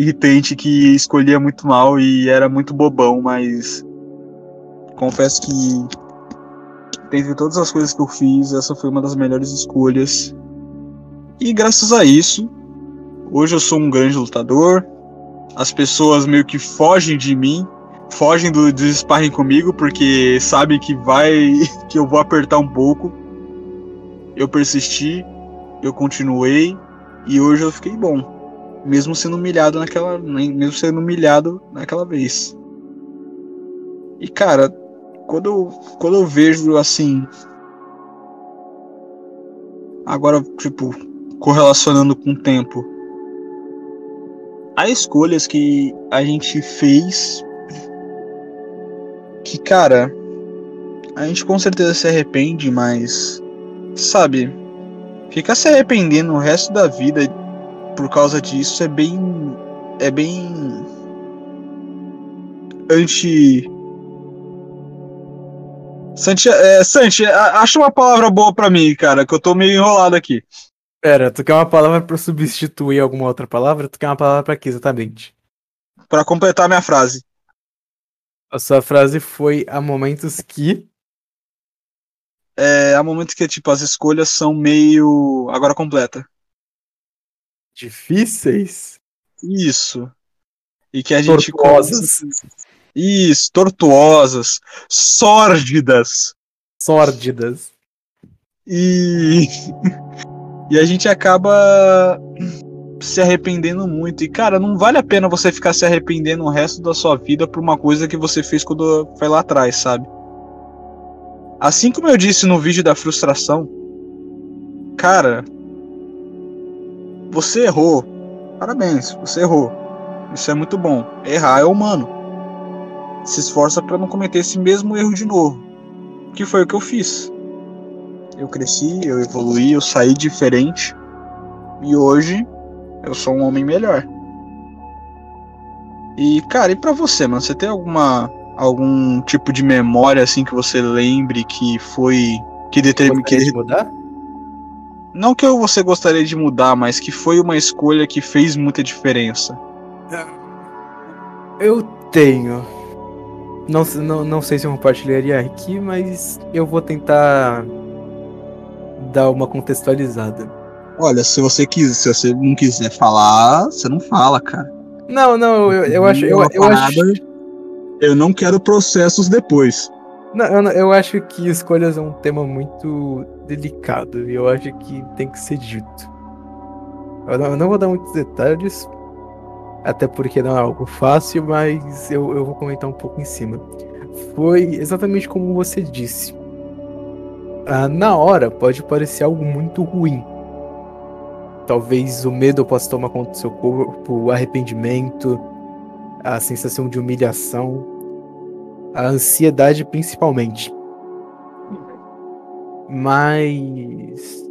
A: irritante que escolhia muito mal e era muito bobão, mas confesso que dentre todas as coisas que eu fiz, essa foi uma das melhores escolhas. E graças a isso, hoje eu sou um grande lutador. As pessoas meio que fogem de mim, fogem do, do comigo porque sabem que vai que eu vou apertar um pouco. Eu persisti, eu continuei e hoje eu fiquei bom, mesmo sendo humilhado naquela, mesmo sendo humilhado naquela vez. E cara, quando eu, quando eu vejo assim. Agora, tipo, correlacionando com o tempo. Há escolhas que a gente fez. Que, cara. A gente com certeza se arrepende, mas. Sabe? Ficar se arrependendo o resto da vida por causa disso é bem. É bem. Anti Santi, é, Santi, acha uma palavra boa para mim, cara, que eu tô meio enrolado aqui.
B: Pera, tu quer uma palavra para substituir alguma outra palavra? Tu quer uma palavra para quê exatamente?
A: Para completar minha frase.
B: A sua frase foi há momentos que.
A: É, há momentos que, tipo, as escolhas são meio. Agora completa.
B: Difíceis?
A: Isso. E que a gente.
B: Tortuosas.
A: Isso, tortuosas, sórdidas.
B: Sórdidas.
A: E. e a gente acaba se arrependendo muito. E, cara, não vale a pena você ficar se arrependendo o resto da sua vida por uma coisa que você fez quando foi lá atrás, sabe? Assim como eu disse no vídeo da frustração, cara, você errou Parabéns, você errou. Isso é muito bom. Errar é humano. Se esforça para não cometer esse mesmo erro de novo. Que foi o que eu fiz. Eu cresci, eu evoluí, eu saí diferente. E hoje eu sou um homem melhor. E, cara, e pra você, mano? Você tem alguma algum tipo de memória assim que você lembre que foi que determinou que
B: de mudar?
A: Não que você gostaria de mudar, mas que foi uma escolha que fez muita diferença.
B: Eu tenho. Não, não, não sei se eu compartilharia aqui, mas eu vou tentar dar uma contextualizada.
A: Olha, se você quiser, se você não quiser falar, você não fala, cara.
B: Não, não, eu, eu acho. Eu, eu, acho...
A: eu não quero processos depois.
B: Não, eu, acho que escolhas é um tema muito delicado e eu acho que tem que ser dito. Eu não, eu não vou dar muitos detalhes, até porque não é algo fácil, mas eu, eu vou comentar um pouco em cima. Foi exatamente como você disse. Ah, na hora pode parecer algo muito ruim. Talvez o medo possa tomar conta do seu corpo, o arrependimento, a sensação de humilhação, a ansiedade principalmente. Mas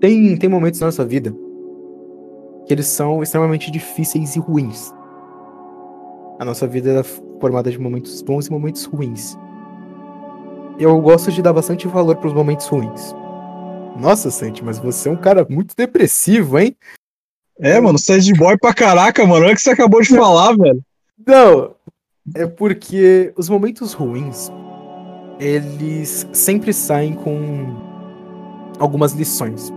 B: tem, tem momentos na nossa vida que eles são extremamente difíceis e ruins. A nossa vida é formada de momentos bons e momentos ruins. Eu gosto de dar bastante valor para os momentos ruins. Nossa, Santi, mas você é um cara muito depressivo, hein?
A: É, mano, você é boy pra caraca, mano. Olha o que você acabou de falar, velho.
B: Não, é porque os momentos ruins, eles sempre saem com algumas lições.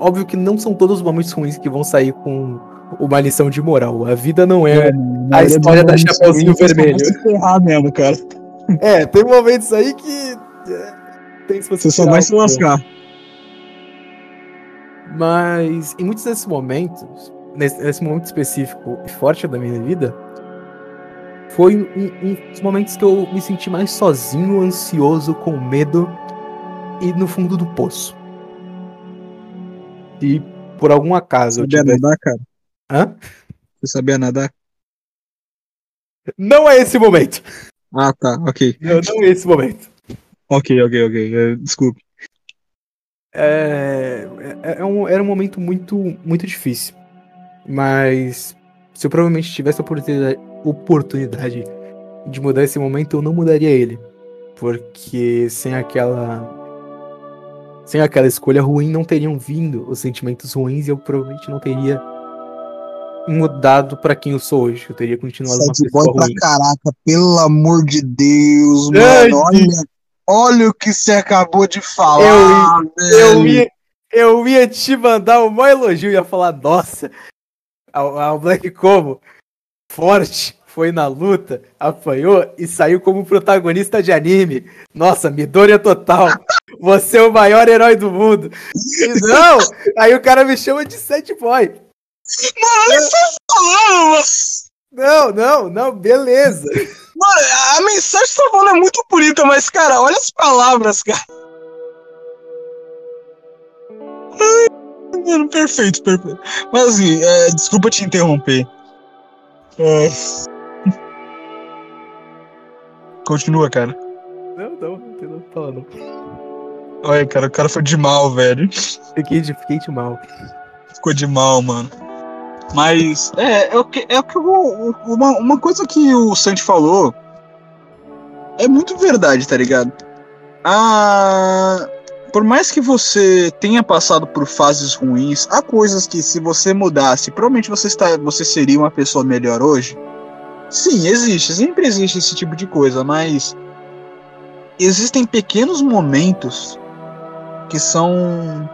B: Óbvio que não são todos os momentos ruins que vão sair com uma lição de moral. A vida não é, é a história da Chapeuzinho Vermelho.
A: Se ferrar mesmo, cara.
B: É, tem momentos aí que. É,
A: tem você só vai se lascar.
B: Mas em muitos desses momentos, nesse, nesse momento específico e forte da minha vida, foi um, um, dos momentos que eu me senti mais sozinho, ansioso, com medo e no fundo do poço. E por algum acaso.
A: Você sabia tivesse... nadar, cara?
B: Hã?
A: Você sabia nadar?
B: Não é esse momento.
A: Ah, tá, ok.
B: Não, não é esse momento.
A: Ok, ok, ok. É, desculpe.
B: É, é, é um, era um momento muito, muito difícil. Mas se eu provavelmente tivesse a oportunidade, oportunidade de mudar esse momento, eu não mudaria ele. Porque sem aquela. Sem aquela escolha ruim, não teriam vindo os sentimentos ruins e eu provavelmente não teria mudado para quem eu sou hoje. Eu teria continuado
A: Sai uma pessoa ruim. caraca, pelo amor de Deus, mano. Olha, olha o que você acabou de falar,
B: eu, eu ia, eu ia te mandar um maior elogio, ia falar, nossa, ao, Black Como, forte, foi na luta, apanhou e saiu como protagonista de anime. Nossa, Midoriya total. Você é o maior herói do mundo. E não! Aí o cara me chama de Sad Boy.
A: Mano,
B: Não, não, não, beleza.
A: Mano, a mensagem que tá falando é muito bonita, mas, cara, olha as palavras, cara. Ai, mano, perfeito, perfeito. Mas assim, é, desculpa te interromper. É... Continua, cara.
B: Não, não, não tem nada pra falar, não.
A: Olha, cara, o cara foi de mal, velho.
B: Fiquei de, fiquei de mal.
A: Ficou de mal, mano. Mas é, é o que, é o que eu, uma, uma coisa que o Santi falou é muito verdade, tá ligado? Ah, por mais que você tenha passado por fases ruins, há coisas que se você mudasse, provavelmente você, está, você seria uma pessoa melhor hoje. Sim, existe, sempre existe esse tipo de coisa, mas existem pequenos momentos que são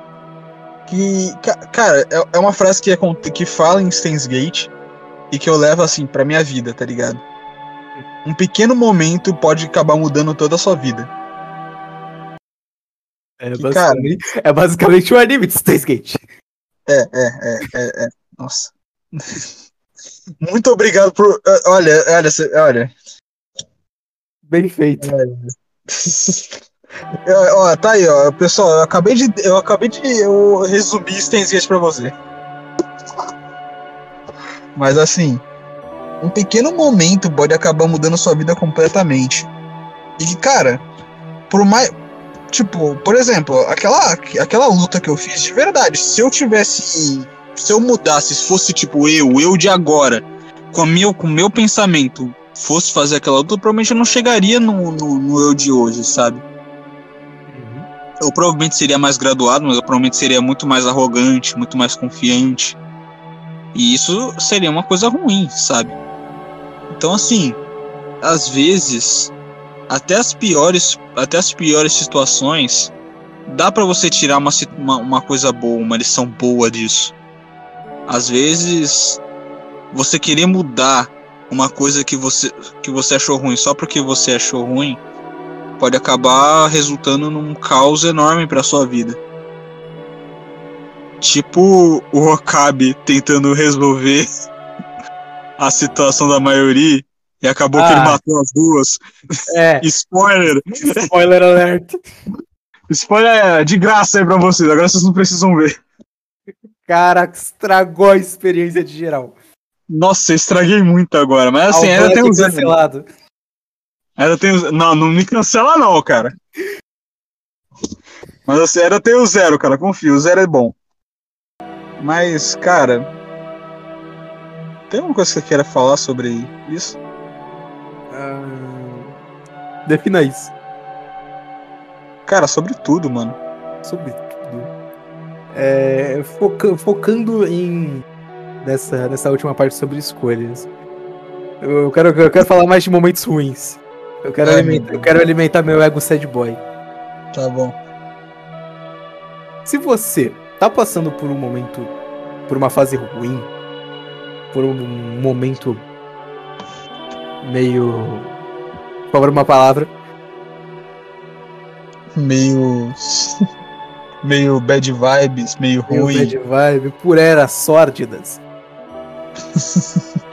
A: que, cara, é, é uma frase que, é, que fala em Stains Gate e que eu levo assim pra minha vida, tá ligado? Um pequeno momento pode acabar mudando toda a sua vida.
B: É, que, basicamente, cara, é basicamente o um anime de Gate.
A: É, é, é, é, é. Nossa. Muito obrigado por. Olha, olha, olha.
B: Bem feito. É.
A: Ó, tá aí, ó. Pessoal, eu acabei de. Eu acabei de eu resumir Steins pra você. Mas assim, um pequeno momento pode acabar mudando sua vida completamente. E cara, por mais. Tipo, por exemplo, aquela, aquela luta que eu fiz de verdade, se eu tivesse. Se eu mudasse, se fosse tipo eu, eu de agora, com o meu, com meu pensamento, fosse fazer aquela luta, provavelmente eu não chegaria no, no, no eu de hoje, sabe? eu provavelmente seria mais graduado, mas eu provavelmente seria muito mais arrogante, muito mais confiante. E isso seria uma coisa ruim, sabe? Então assim, às vezes, até as piores, até as piores situações, dá para você tirar uma, uma, uma coisa boa, uma lição boa disso. Às vezes, você querer mudar uma coisa que você que você achou ruim só porque você achou ruim, pode acabar resultando num caos enorme para sua vida. Tipo o Okabe tentando resolver a situação da maioria e acabou ah, que ele ah. matou as duas.
B: É.
A: Spoiler!
B: Spoiler alert!
A: Spoiler de graça aí pra vocês, agora vocês não precisam ver.
B: Cara, estragou a experiência de geral.
A: Nossa, eu estraguei muito agora, mas assim, ainda tem um cancelado. Ainda tem Não, não me cancela não, cara. Mas assim, ainda tem o zero, cara. Confio, o zero é bom. Mas, cara. Tem alguma coisa que você queira falar sobre isso?
B: Defina isso.
A: Cara, sobre tudo, mano.
B: Sobre tudo. É, foca... Focando em. Nessa, nessa última parte sobre escolhas. Eu quero, eu quero falar mais de momentos ruins. Eu quero, alimentar, eu quero alimentar meu ego sad boy.
A: Tá bom.
B: Se você tá passando por um momento, por uma fase ruim, por um momento meio. Favor, uma palavra.
A: Meio. meio bad vibes, meio, meio ruim.
B: Bad vibe, por eras sórdidas.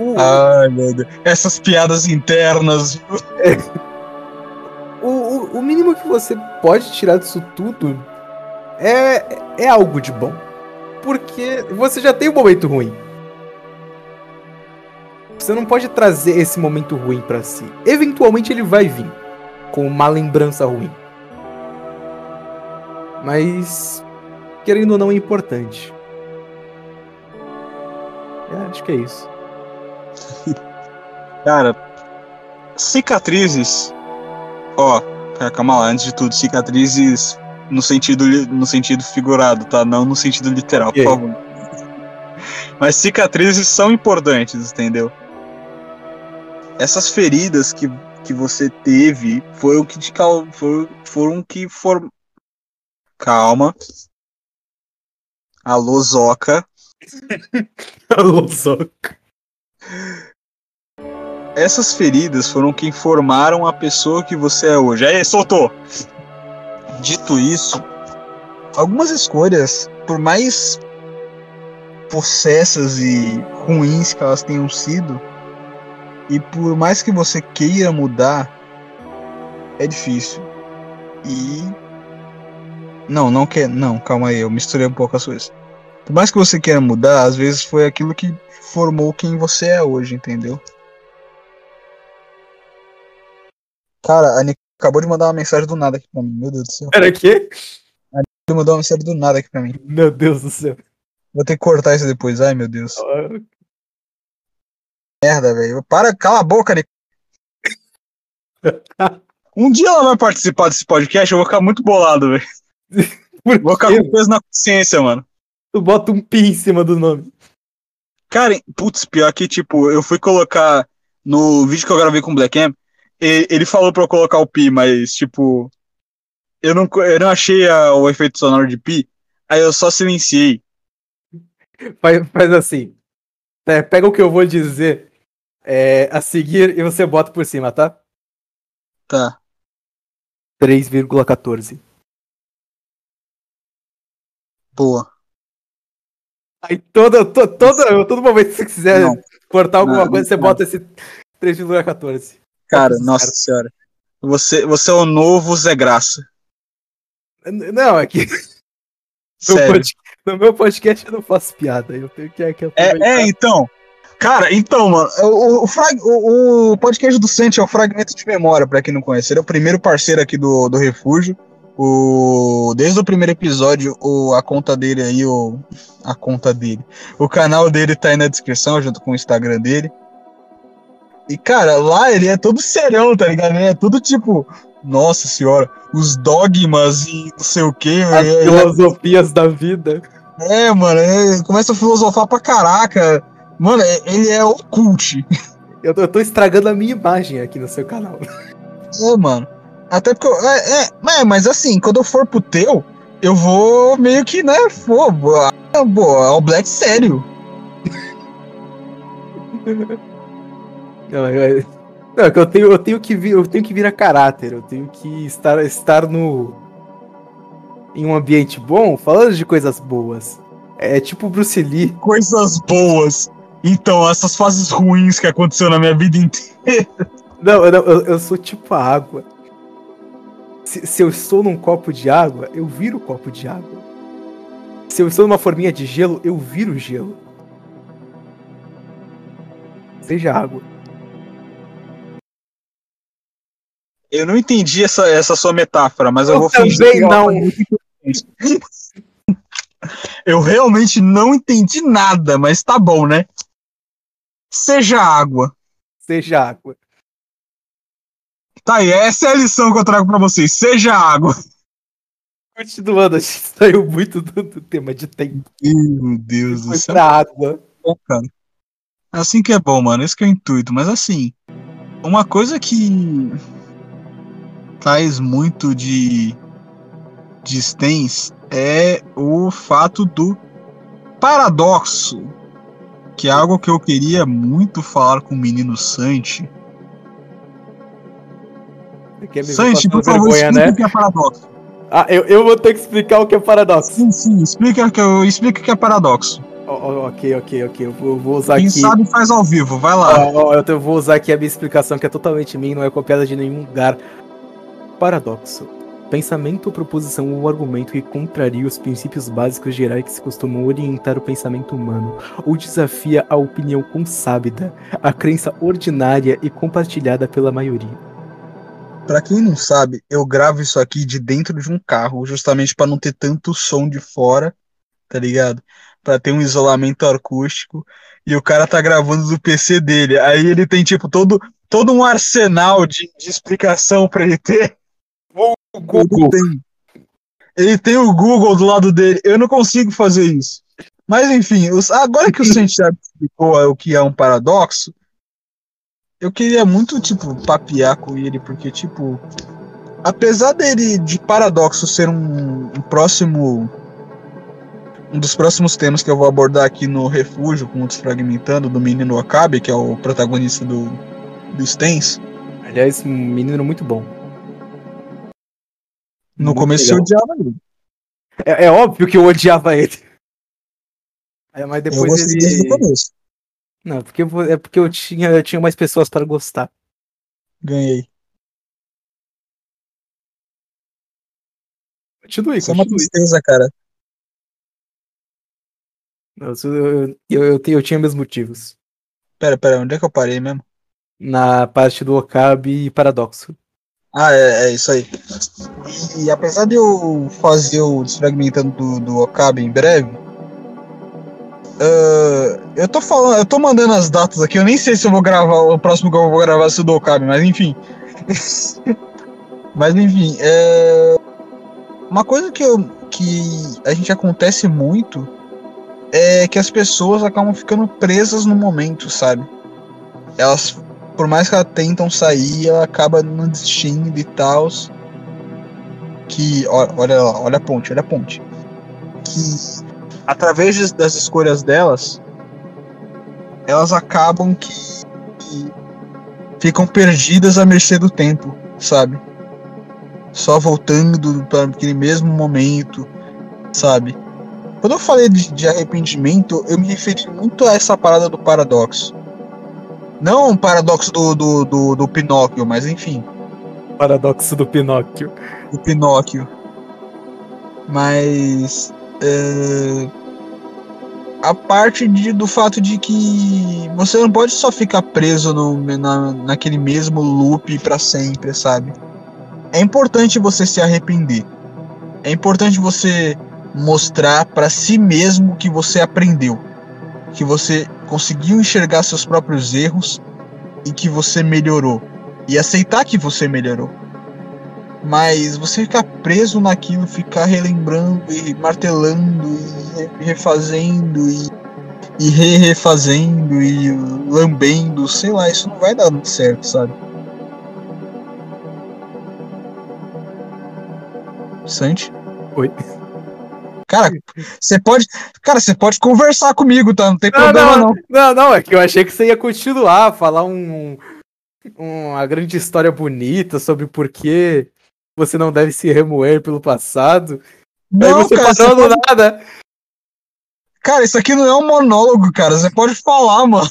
A: Uh. Ai, meu Deus. Essas piadas internas.
B: O, o, o, mínimo que você pode tirar disso tudo é, é algo de bom. Porque você já tem um momento ruim. Você não pode trazer esse momento ruim para si. Eventualmente ele vai vir com uma lembrança ruim. Mas, querendo ou não, é importante. É, acho que é isso.
A: Cara, cicatrizes. Ó, calma lá, antes de tudo, cicatrizes no sentido, no sentido figurado, tá? Não no sentido literal, por favor. Mas cicatrizes são importantes, entendeu? Essas feridas que, que você teve foram que te foram, foram que foram. Calma. Alô, Zoca.
B: Alô, Zoca
A: essas feridas foram quem formaram a pessoa que você é hoje. Aí, soltou! Dito isso, algumas escolhas, por mais possessas e ruins que elas tenham sido, e por mais que você queira mudar, é difícil. E. Não, não quer. Não, calma aí, eu misturei um pouco as coisas. Por mais que você queira mudar, às vezes foi aquilo que formou quem você é hoje, entendeu? Cara, a Nick acabou de mandar uma mensagem do nada aqui pra mim, meu Deus do céu.
B: Era quê?
A: A Nick mandou uma mensagem do nada aqui pra mim.
B: Meu Deus do céu.
A: Vou ter que cortar isso depois, ai meu Deus. Merda, velho. Para, cala a boca, Nick. um dia ela vai participar desse podcast, eu vou ficar muito bolado, velho. Vou ficar com peso na consciência, mano.
B: Tu bota um pi em cima do nome.
A: Cara, putz, pior que, tipo, eu fui colocar no vídeo que eu gravei com o Black Cam, ele falou pra eu colocar o pi, mas, tipo, eu não, eu não achei a, o efeito sonoro de pi, aí eu só silenciei.
B: Faz, faz assim. É, pega o que eu vou dizer é, a seguir e você bota por cima, tá?
A: Tá.
B: 3,14.
A: Boa.
B: Aí todo, todo, todo, todo momento que você quiser não. cortar alguma não, coisa, você não. bota esse 3,14.
A: Cara, nossa cara. senhora. Você, você é o novo Zé Graça.
B: Não, é que.
A: Sério?
B: No meu podcast eu não faço piada, eu tenho que, que
A: É, é, então. Cara, então, mano, o, o, frag- o- o podcast do Santi é o Fragmento de Memória, pra quem não conhece. Ele é o primeiro parceiro aqui do, do Refúgio. O, desde o primeiro episódio, o, a conta dele aí, o, a conta dele. O canal dele tá aí na descrição, junto com o Instagram dele. E, cara, lá ele é todo serão, tá ligado? Ele é tudo tipo, nossa senhora, os dogmas e não sei o quê.
B: As
A: é-
B: filosofias da vida.
A: é, mano, ele começa a filosofar pra caraca. Mano, é- ele é ocult.
B: Eu tô, eu tô estragando a minha imagem aqui no seu canal.
A: É, mano. Até porque. eu- É, é, é, mas assim, quando eu for pro teu, eu vou meio que, né? Pô, boa, boa, é o Black sério.
B: Não, eu, não, é que eu tenho, eu tenho que vir, eu tenho que vir a caráter, eu tenho que estar, estar no em um ambiente bom, falando de coisas boas. É tipo Bruce Lee.
A: Coisas boas. Então, essas fases ruins que aconteceu na minha vida inteira.
B: Não, eu, não, eu, eu sou tipo a água. Se, se eu estou num copo de água, eu viro o copo de água. Se eu estou numa forminha de gelo, eu viro o gelo. Seja água.
A: Eu não entendi essa, essa sua metáfora, mas eu,
B: Eu
A: vou fingir
B: também
A: que ela
B: não.
A: Eu realmente não entendi nada, mas tá bom, né? Seja água.
B: Seja água.
A: Tá aí, essa é a lição que eu trago pra vocês. Seja água.
B: Continuando, a gente saiu muito do, do tema de tempo.
A: Meu Deus do céu.
B: pra água.
A: bom, cara. Assim que é bom, mano. Esse que é o intuito. Mas assim, uma coisa que traz muito de, de Stens é o fato do paradoxo. Que é algo que eu queria muito falar com o menino Santi. Santi, por favor,
B: vergonha,
A: explica
B: né?
A: o que é paradoxo.
B: Ah, eu, eu vou ter que explicar o que é paradoxo.
A: Sim, sim, explica, que eu, explica o que é paradoxo.
B: Ok, ok, ok. Eu vou, usar
A: Quem
B: aqui.
A: sabe faz ao vivo, vai lá.
B: Eu vou usar aqui a minha explicação, que é totalmente minha, não é copiada de nenhum lugar. Paradoxo. Pensamento ou proposição ou argumento que contraria os princípios básicos gerais que se costumam orientar o pensamento humano, ou desafia a opinião consábida, a crença ordinária e compartilhada pela maioria.
A: Pra quem não sabe, eu gravo isso aqui de dentro de um carro, justamente pra não ter tanto som de fora, tá ligado? Pra ter um isolamento acústico. E o cara tá gravando do PC dele. Aí ele tem, tipo, todo, todo um arsenal de, de explicação pra ele ter.
B: O Google.
A: Ele tem, ele tem o Google do lado dele. Eu não consigo fazer isso. Mas enfim, os- agora que o Santiago explicou o que é um paradoxo, eu queria muito, tipo, papear com ele, porque, tipo, apesar dele de paradoxo ser um, um próximo. Um dos próximos temas que eu vou abordar aqui no Refúgio, com o Desfragmentando, do menino Akabe, que é o protagonista do, do Stens.
B: Aliás, um menino muito bom.
A: No
B: Muito
A: começo eu
B: legal.
A: odiava ele.
B: É, é óbvio que eu odiava ele. É, mas
A: Eu
B: depois
A: gostei desde o
B: ele.
A: começo.
B: Não, porque eu é porque eu tinha, eu tinha mais pessoas para gostar.
A: Ganhei.
B: Continue,
A: Isso é uma
B: continue.
A: tristeza, cara.
B: Eu, eu, eu, eu, eu tinha meus motivos.
A: Pera, pera, onde é que eu parei mesmo?
B: Na parte do Okabe e Paradoxo.
A: Ah, é, é isso aí. E, apesar de eu fazer o desfragmentando do, do Okabe em breve, ah, eu tô falando, eu tô mandando as datas aqui, eu nem sei se eu vou gravar, o próximo que eu vou gravar é o do Okabe, mas enfim. mas enfim, é, uma coisa que, eu, que a gente acontece muito é que as pessoas acabam ficando presas no momento, sabe? Elas por mais que ela tentam sair, ela acaba não desistindo e tal. Que, olha olha a ponte, olha a ponte. Que, através das- das escolhas delas, elas acabam que, que ficam perdidas à mercê do tempo, sabe? Só voltando para aquele mesmo momento, sabe? Quando eu falei de, de arrependimento, eu me referi muito a essa parada do paradoxo. Não um paradoxo do, do, do, do Pinóquio, mas enfim,
B: Paradoxo do Pinóquio.
A: do Pinóquio. Mas É, a parte de, do fato de que você não pode só ficar preso no, na, naquele mesmo loop para sempre, sabe? É importante você se arrepender. É importante você mostrar para si mesmo que você aprendeu, que você conseguiu enxergar seus próprios erros e que você melhorou e aceitar que você melhorou. Mas você ficar preso naquilo, ficar relembrando e martelando e refazendo e, e re-refazendo e lambendo, sei lá, isso não vai dar muito certo, sabe? Santi?
B: Oi.
A: Cara, você pode. Cara, você pode conversar comigo, tá? Não tem não, problema,
B: não. Não, não, é que eu achei que você ia continuar, falar um, uma grande história bonita sobre por que você não deve se remoer pelo passado.
A: Não, Aí você cara, parou pode... nada. Cara, isso aqui não é um monólogo, cara. Você pode falar, mano.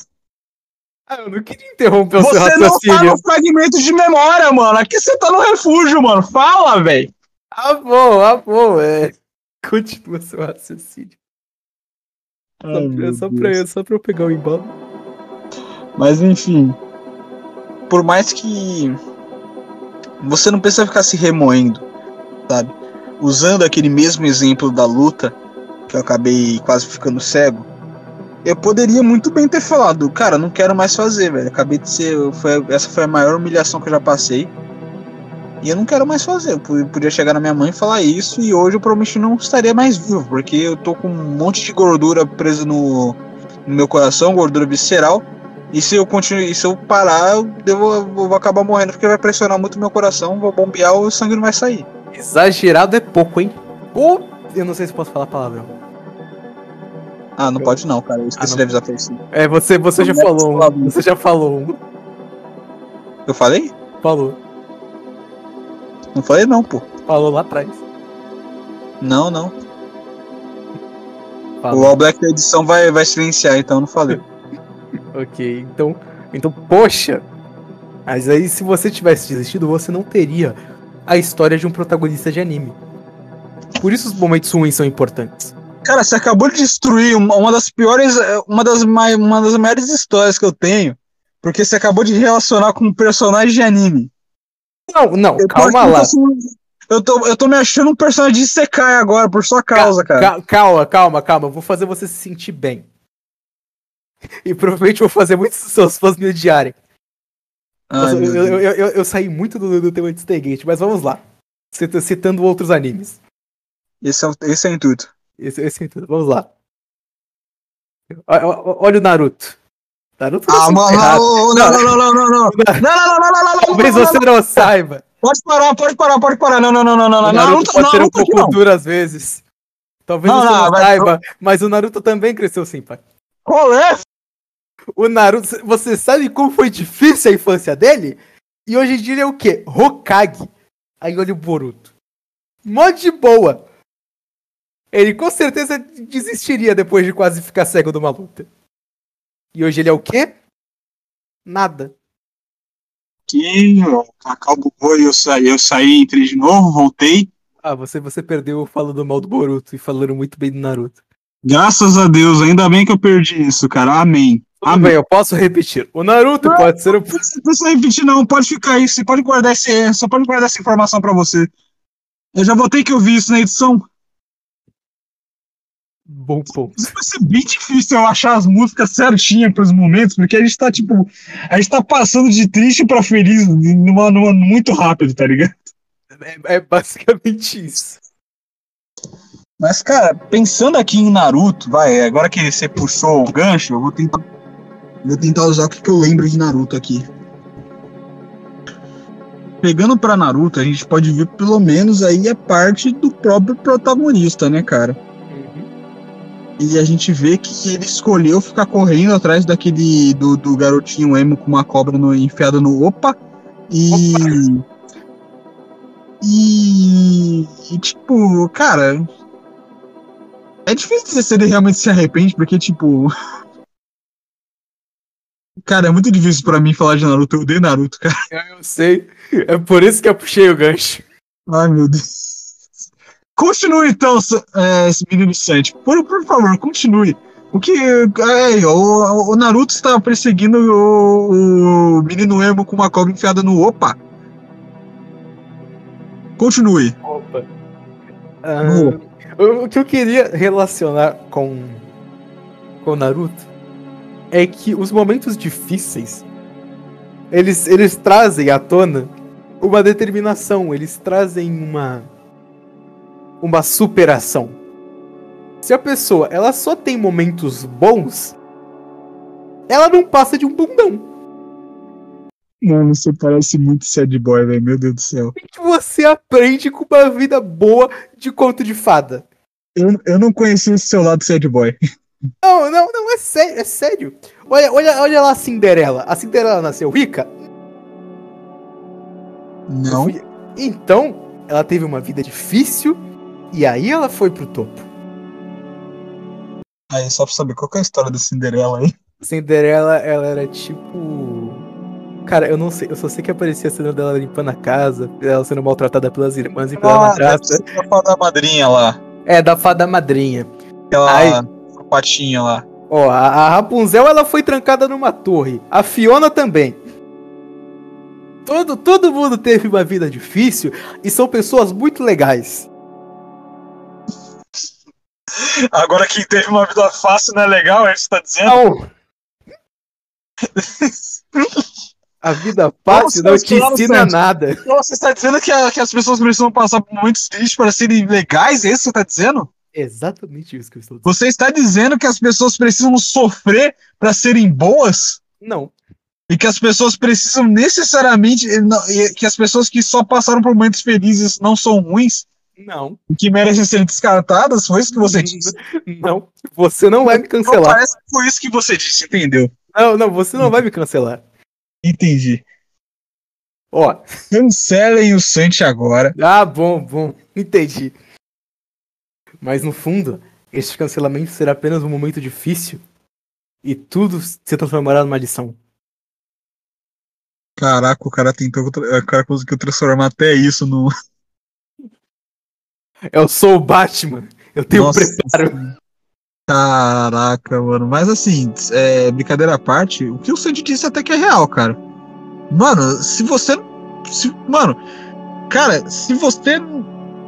B: Ah, eu não queria interromper o
A: você seu raciocínio. Você não tá no fragmento de memória, mano. Aqui você tá no refúgio, mano. Fala, velho.
B: Ah, bom, ah, bom. É... Continua seu raciocínio. Ai, só, pra, só, pra, só pra eu pegar o embalo.
A: Mas enfim. Por mais que você não precisa ficar se remoendo, sabe? Usando aquele mesmo exemplo da luta, que eu acabei quase ficando cego, eu poderia muito bem ter falado, cara, não quero mais fazer, velho. Acabei de ser. Foi, essa foi a maior humilhação que eu já passei. E eu não quero mais fazer. Eu podia chegar na minha mãe e falar isso, e hoje eu provavelmente não estaria mais vivo, porque eu tô com um monte de gordura presa no, no meu coração, gordura visceral e se eu continuar, se eu parar, eu, devo, eu vou acabar morrendo porque vai pressionar muito meu coração, vou bombear, o sangue não vai sair.
B: Exagerado é pouco, hein? Pô, eu não sei se posso falar palavrão.
A: Ah, não eu... pode não, cara. Eu esqueci ah, de avisar pra você.
B: É, você, você já falou um. Você já falou um.
A: Eu falei?
B: Falou.
A: Não falei não, pô.
B: Falou lá atrás.
A: Não, não. Falou. O All Black da edição vai, vai silenciar, então não falei.
B: ok, então, então, poxa. Mas aí, se você tivesse desistido, você não teria a história de um protagonista de anime. Por isso os momentos ruins são importantes.
A: Cara, você acabou de destruir uma das piores, uma das, mai, uma das maiores histórias que eu tenho, porque você acabou de relacionar com um personagem de anime.
B: Não, não, eu calma lá.
A: Eu tô, eu tô me achando um personagem de Sekai agora, por sua causa, cara.
B: Calma, calma, calma. Vou fazer você se sentir bem. E provavelmente vou fazer muitos dos seus fãs me odiarem. Ai, eu, eu, eu, eu, saí muito do, do tema de Stargate, mas vamos lá. Citando outros animes.
A: Esse é, esse é o intuito.
B: Esse, esse é o intuito. Vamos lá. Olha o Naruto.
A: Naruto ah, mano, não, não, não, não, não, não, não, não, não, não, não, não, não,
B: Talvez você não saiba.
A: Pode parar, pode parar, pode parar. Não, não, não, não, não,
B: não. Naruto pode ser um pouco duro às vezes. Talvez você não saiba, mas o Naruto também cresceu sim, pai.
A: Qual é?
B: O Naruto, você sabe como foi difícil a infância dele? E hoje em dia ele é o quê? Hokage. Aí olha o Boruto. Mó de boa. Ele com certeza desistiria depois de quase ficar cego de uma luta. E hoje ele é o quê? Nada.
A: Que acabou, eu saí, eu saí, entrei de novo, voltei.
B: Ah, você, você perdeu falando mal do Boruto e falando muito bem do Naruto.
A: Graças a Deus, ainda bem que eu perdi isso, cara. Amém.
B: Tudo
A: Amém.
B: bem, eu posso repetir. O Naruto não, pode ser o. Não
A: precisa repetir, não. Pode ficar aí. Você pode guardar esse. Só pode guardar essa informação pra você. Eu já vou ter que ouvir isso na edição.
B: Bom ponto.
A: Vai ser bem difícil eu achar as músicas certinhas pros momentos, porque a gente tá, tipo. A gente tá passando de triste pra feliz numa, numa, muito rápido, tá ligado?
B: É, é basicamente isso.
A: Mas, cara, pensando aqui em Naruto, vai, agora que você puxou o gancho, eu vou tentar. Vou tentar usar o que, que eu lembro de Naruto aqui. Pegando para Naruto, a gente pode ver pelo menos aí a parte do próprio protagonista, né, cara? E a gente vê que ele escolheu ficar correndo atrás daquele do, do garotinho emo com uma cobra no, enfiada no opa. E. Opa. E, e tipo, cara, é difícil dizer se ele realmente se arrepende, porque, tipo. Cara, é muito difícil para mim falar de Naruto. Eu odeio Naruto, cara.
B: Eu sei. É por isso que eu puxei o gancho.
A: Ai, meu Deus. Continue então, é, esse menino Santi. Por, por favor, continue. O que. É, o, o Naruto estava perseguindo o, o menino emo com uma cobra enfiada no opa. Continue.
B: Opa. Ah, o o que eu queria relacionar com com Naruto é que os momentos difíceis eles, eles trazem à tona uma determinação, eles trazem uma uma superação. Se a pessoa ela só tem momentos bons, ela não passa de um bundão.
A: Mano, você parece muito sad boy, velho. Meu Deus do céu.
B: O que você aprende com uma vida boa de conto de fada?
A: Eu, eu não conheci esse seu lado sad boy.
B: Não, não, não, é sério, é sério. Olha, olha, olha lá a Cinderela. A Cinderela nasceu rica?
A: Não.
B: Então, ela teve uma vida difícil e aí ela foi pro topo.
A: Aí, só pra saber, qual que é a história da Cinderela aí?
B: Cinderela, ela era tipo. Cara, eu não sei, eu só sei que aparecia a cena dela limpando a casa, ela sendo maltratada pelas irmãs e pela madrasta.
A: deve ser a da madrinha lá.
B: É, da fada madrinha.
A: Aquela
B: Ai.
A: patinha lá.
B: Ó, a, a Rapunzel ela foi trancada numa torre. A Fiona também. Todo, todo mundo teve uma vida difícil e são pessoas muito legais.
A: Agora quem teve uma vida fácil não é legal, é isso que você tá dizendo?
B: Não. A vida fácil não te
A: cancelar o
B: ensina nada.
A: Então você está dizendo que, a- que as pessoas precisam passar por momentos tristes para serem legais? É isso que você está dizendo?
B: Exatamente isso que eu estou dizendo.
A: Você está dizendo que as pessoas precisam sofrer para serem boas?
B: Não.
A: E que as pessoas precisam necessariamente. não- Que as pessoas que só passaram por momentos felizes não são ruins?
B: Não.
A: E que merecem ser descartadas? Foi isso que você disse?
B: Não. Você não vai me
A: Não
B: cancelar.
A: parece que foi isso que você disse, entendeu?
B: Não, não, você não vai me cancelar.
A: Entendi.
B: Ó.
A: Cancelem o Santi agora.
B: Ah, bom, bom. Entendi. Mas no fundo, este cancelamento será apenas um momento difícil e tudo se transformará numa lição.
A: Caraca, o cara tentou. O cara conseguiu transformar até isso no.
B: Eu sou o Batman. Eu tenho
A: Nossa
B: preparo.
A: Caraca, mano. Mas assim, é, brincadeira à parte, o que o Sandy disse até que é real, cara. Mano, se você. se- mano, cara, se você.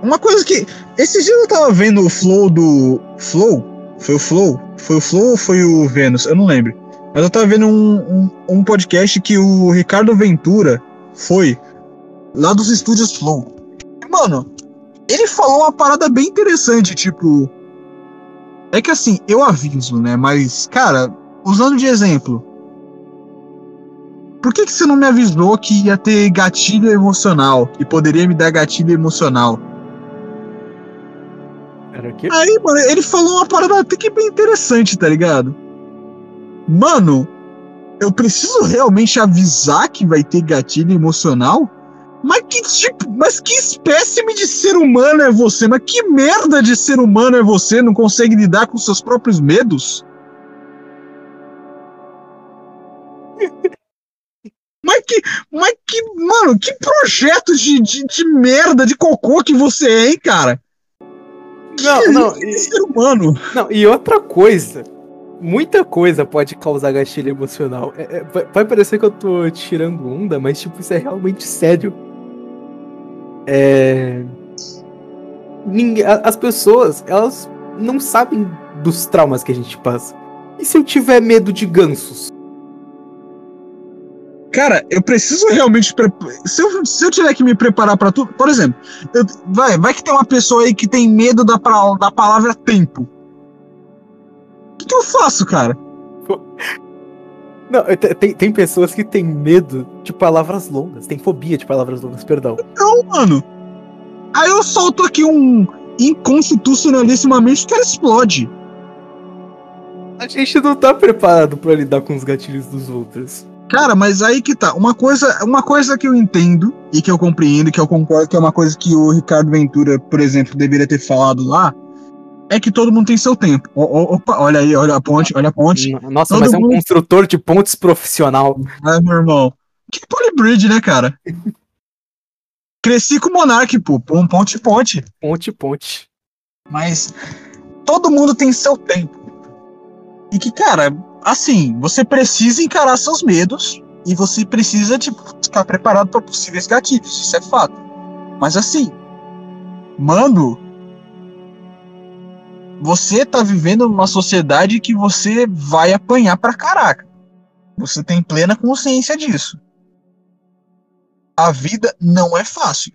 A: Uma coisa que. Esses dias eu tava vendo o flow do. Flow? Foi o Flow? Foi o Flow ou foi o Vênus? Eu não lembro. Mas eu tava vendo um, um, um podcast que o Ricardo Ventura foi lá dos estúdios Flow. Mano, ele falou uma parada bem interessante, tipo. É que assim, eu aviso, né? Mas, cara, usando de exemplo. Por que, que você não me avisou que ia ter gatilho emocional? Que poderia me dar gatilho emocional?
B: Era o quê?
A: Aí, mano, ele falou uma parada até que bem interessante, tá ligado? Mano, eu preciso realmente avisar que vai ter gatilho emocional? Mas que tipo, mas que espécime de ser humano é você? Mas que merda de ser humano é você? Não consegue lidar com seus próprios medos? Mas que, mas que, mano, que projeto de, de, de merda, de cocô que você é, hein, cara?
B: Não, não,
A: Que
B: e,
A: ser humano.
B: não, e outra coisa. Muita coisa pode causar gatilho emocional. É- é, vai parecer que eu tô tirando onda, mas tipo, isso é realmente sério. É. Ninguém, as pessoas, elas não sabem dos traumas que a gente passa. E se eu tiver medo de gansos?
A: Cara, eu preciso realmente. Se eu, se eu tiver que me preparar pra tudo. Por exemplo, eu- vai, vai que tem uma pessoa aí que tem medo da, pra- da palavra tempo. O que, que eu faço, cara?
B: Não, te- tem, tem pessoas que têm medo de palavras longas, tem fobia de palavras longas, perdão.
A: Não, mano. Aí eu solto aqui um inconstitucionalissimamente que ela explode.
B: A gente não tá preparado pra lidar com os gatilhos dos outros.
A: Cara, mas aí que tá. Uma coisa, uma coisa que eu entendo e que eu compreendo, e que eu concordo que é uma coisa que o Ricardo Ventura, por exemplo, deveria ter falado lá, é que todo mundo tem seu tempo. O- opa, olha aí, olha a ponte, olha a ponte.
B: Nossa,
A: Todo
B: mas é um
A: mundo-
B: construtor de pontes profissional.
A: Ah, meu irmão. Que polybridge, né, cara? cresci com o Monark, pô, um ponte ponte.
B: Ponte, ponte.
A: Mas todo mundo tem seu tempo. E que, cara, assim, você precisa encarar seus medos e você precisa, tipo, ficar preparado para possíveis gatilhos, isso é fato. Mas assim, mano, você tá vivendo numa sociedade que você vai apanhar pra caraca. Você tem plena consciência disso. A vida não é fácil.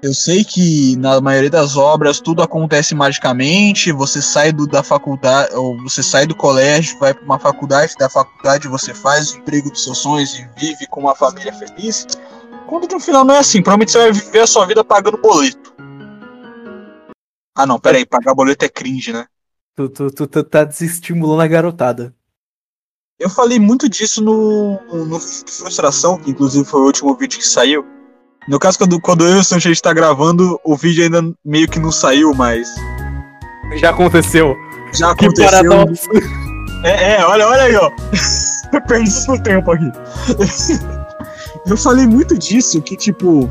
A: Eu sei que na maioria das obras tudo acontece magicamente, você sai do, da faculdade, ou você sai do colégio, vai para uma faculdade, da faculdade você faz o emprego dos seus sonhos e vive com uma família feliz. Quando no final não é assim, provavelmente você vai viver a sua vida pagando boleto. Ah não, peraí, pagar boleto é cringe, né?
B: Tu, tu, tu, tu tá desestimulando a garotada.
A: Eu falei muito disso no, no Frustração, que inclusive foi o último vídeo que saiu. No caso, quando, quando eu e o Sancho a gente tá gravando, o vídeo ainda meio que não saiu, mas.
B: Já aconteceu.
A: Já
B: Que
A: aconteceu.
B: paradoxo.
A: É, é, olha, olha aí, ó. Eu perdi isso tempo aqui. Eu falei muito disso, que tipo,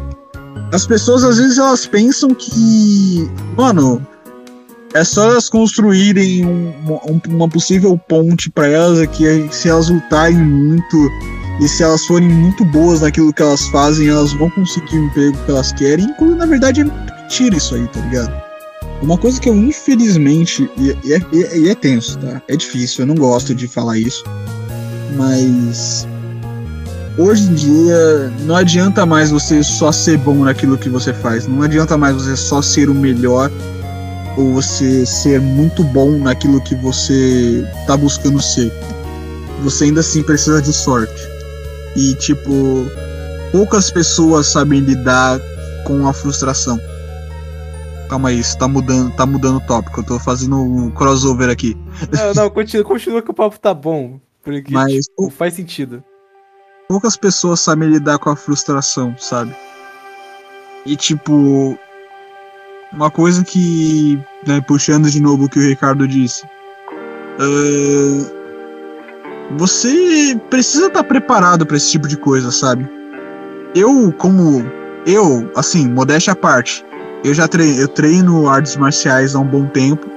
A: as pessoas às vezes elas pensam que, mano, é só elas construírem um- um- uma possível ponte pra elas, é que se elas lutarem muito e se elas forem muito boas naquilo que elas fazem, elas vão conseguir o emprego que elas querem, quando na verdade é mentira isso aí, tá ligado? Uma coisa que eu infelizmente, e, e é, e- e é tenso, tá? É difícil, eu não gosto de falar isso, mas hoje em dia não adianta mais você só ser bom naquilo que você faz, não adianta mais você só ser o melhor ou você ser muito bom naquilo que você tá buscando ser. Você ainda assim precisa de sorte. E tipo, poucas pessoas sabem lidar com a frustração. Calma aí, isso tá mudando, tá mudando o tópico. Eu tô fazendo um crossover aqui.
B: Não, não, continua, continua que o papo tá bom. Porque
A: Mas
B: tipo, faz sentido.
A: Poucas pessoas sabem lidar com a frustração, sabe? E tipo, uma coisa que, né, puxando de novo o que o Ricardo disse, ah, você precisa estar preparado para esse tipo de coisa, sabe? Eu, como eu, assim, modéstia à parte, eu já treino, eu treino artes marciais há um bom tempo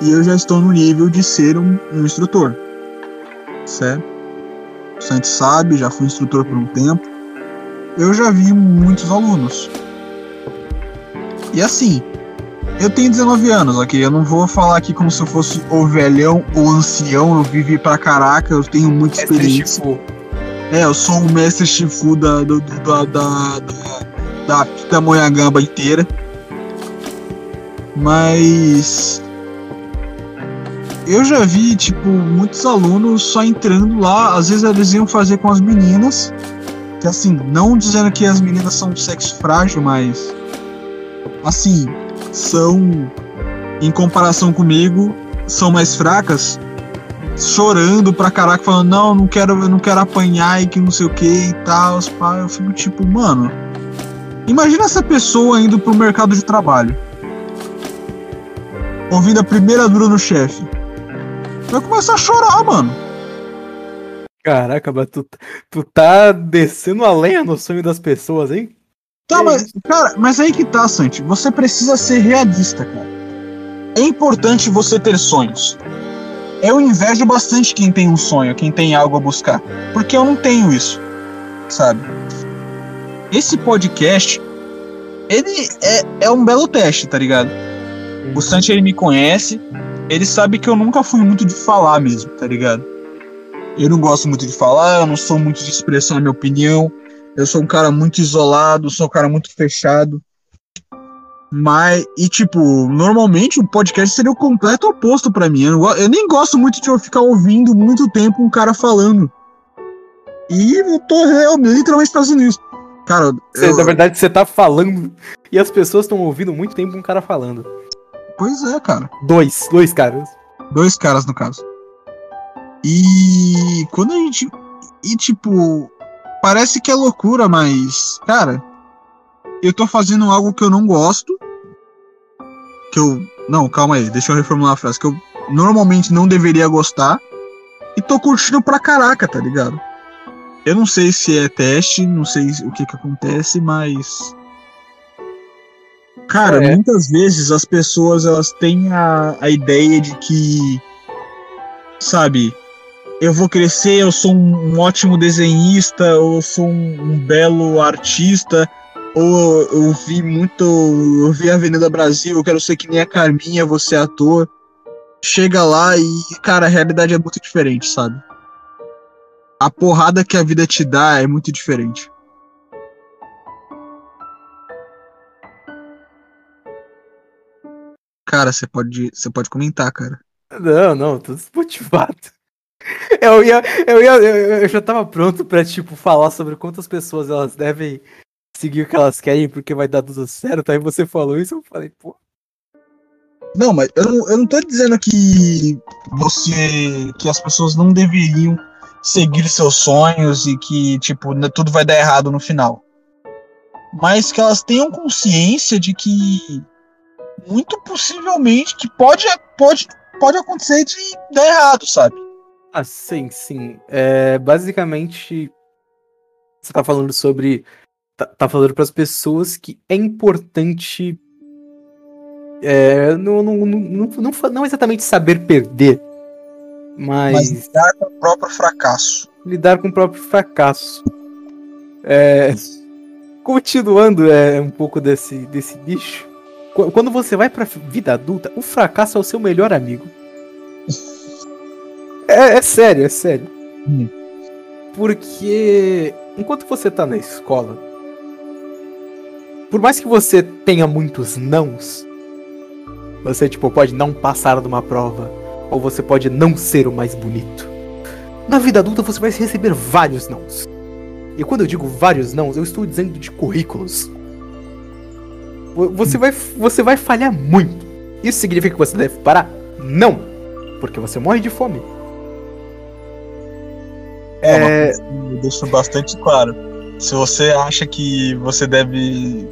A: e eu já estou no nível de ser um, um instrutor, certo? O Santos sabe, já fui instrutor por um tempo. Eu já vi muitos alunos. E assim, eu tenho 19 anos, ok? Eu não vou falar aqui como se eu fosse o velhão ou ancião. Eu vivi pra caraca, eu tenho muita experiência. É, eu sou um mestre Shifu da, da, da, da, da, da inteira. Mas. Eu já vi, tipo, muitos alunos só entrando lá. Às vezes eles iam fazer com as meninas. Que assim, não dizendo que as meninas são sexo frágil, mas. Assim, são. Em comparação comigo, são mais fracas chorando pra caraca, falando, não, não quero, eu não quero apanhar e que não sei o que e tal. Eu fico tipo, mano. Imagina essa pessoa indo pro mercado de trabalho. Ouvindo a primeira dura no chefe. Vai começar a chorar, mano.
B: Caraca, mas tu, tu tá descendo a lenha no sonho das pessoas, hein?
A: Tá,
B: Que
A: mas, cara, mas aí que tá, Santi. Você precisa ser realista, cara. É importante você ter sonhos. Eu invejo bastante quem tem um sonho, quem tem algo a buscar. Porque eu não tenho isso, sabe? Esse podcast, ele é, é um belo teste, tá ligado? O Santi, ele me conhece. Ele sabe que eu nunca fui muito de falar mesmo, tá ligado? Eu não gosto muito de falar, eu não sou muito de expressar minha opinião. Eu sou um cara muito isolado, sou um cara muito fechado. Mas, e tipo, normalmente o podcast seria o completo oposto pra mim. Eu, eu nem gosto muito de eu ficar ouvindo muito tempo um cara falando. E eu tô real, literalmente fazendo isso. Cara, eu-
B: Na verdade, você tá falando e as pessoas estão ouvindo muito tempo um cara falando.
A: Pois é, cara.
B: Dois, dois caras.
A: Dois caras, no caso. E quando a gente. E tipo. Parece que é loucura, mas. Cara. Eu tô fazendo algo que eu não gosto. Que eu. Não, calma aí, deixa eu reformular a frase. Que eu normalmente não deveria gostar. E tô curtindo pra caraca, tá ligado? Eu não sei se é teste, não sei o que que acontece, mas. Cara,
B: É.
A: muitas vezes as pessoas elas têm a, a ideia de que. Sabe, eu vou crescer, eu sou um, um ótimo desenhista, ou eu sou um, um belo artista, ou eu vi muito. Eu vi a Avenida Brasil, eu quero ser que nem a Carminha, ser ator. Chega lá e, cara, a realidade é muito diferente, sabe? A porrada que a vida te dá é muito diferente. Cara, você pode, você pode comentar, cara.
B: Não, não, tô desmotivado. Eu ia, eu ia, eu, já tava pronto pra, tipo, falar sobre quantas pessoas elas devem seguir o que elas querem porque vai dar tudo certo. Aí você falou isso, eu falei, pô.
A: Não, mas eu não, eu não tô dizendo que você. que as pessoas não deveriam seguir seus sonhos e que, tipo, né, tudo vai dar errado no final. Mas que elas tenham consciência de que muito possivelmente que pode, pode, pode acontecer de dar errado, sabe?
B: Ah, sim, sim. É, basicamente, você tá falando sobre. Tá, tá falando pras pessoas que é importante. É, não, não, não, não, não exatamente saber perder, mas,
A: Mas lidar com o próprio fracasso.
B: lidar com o próprio fracasso. É, continuando é, um pouco desse, desse bicho. Qu- Quando você vai pra vida adulta, o fracasso é o seu melhor amigo. É, é sério, é sério.
A: Hum.
B: Porque enquanto você tá na escola, por mais que você tenha muitos nãos, você tipo pode não passar numa prova, ou você pode não ser o mais bonito. Na vida adulta você vai receber vários nãos. E quando eu digo vários nãos, eu estou dizendo de currículos. Vo- Você vai, você vai falhar muito. Isso significa que você deve parar? Não, porque você morre de fome.
A: É, eu deixo bastante claro. Se você acha que você deve.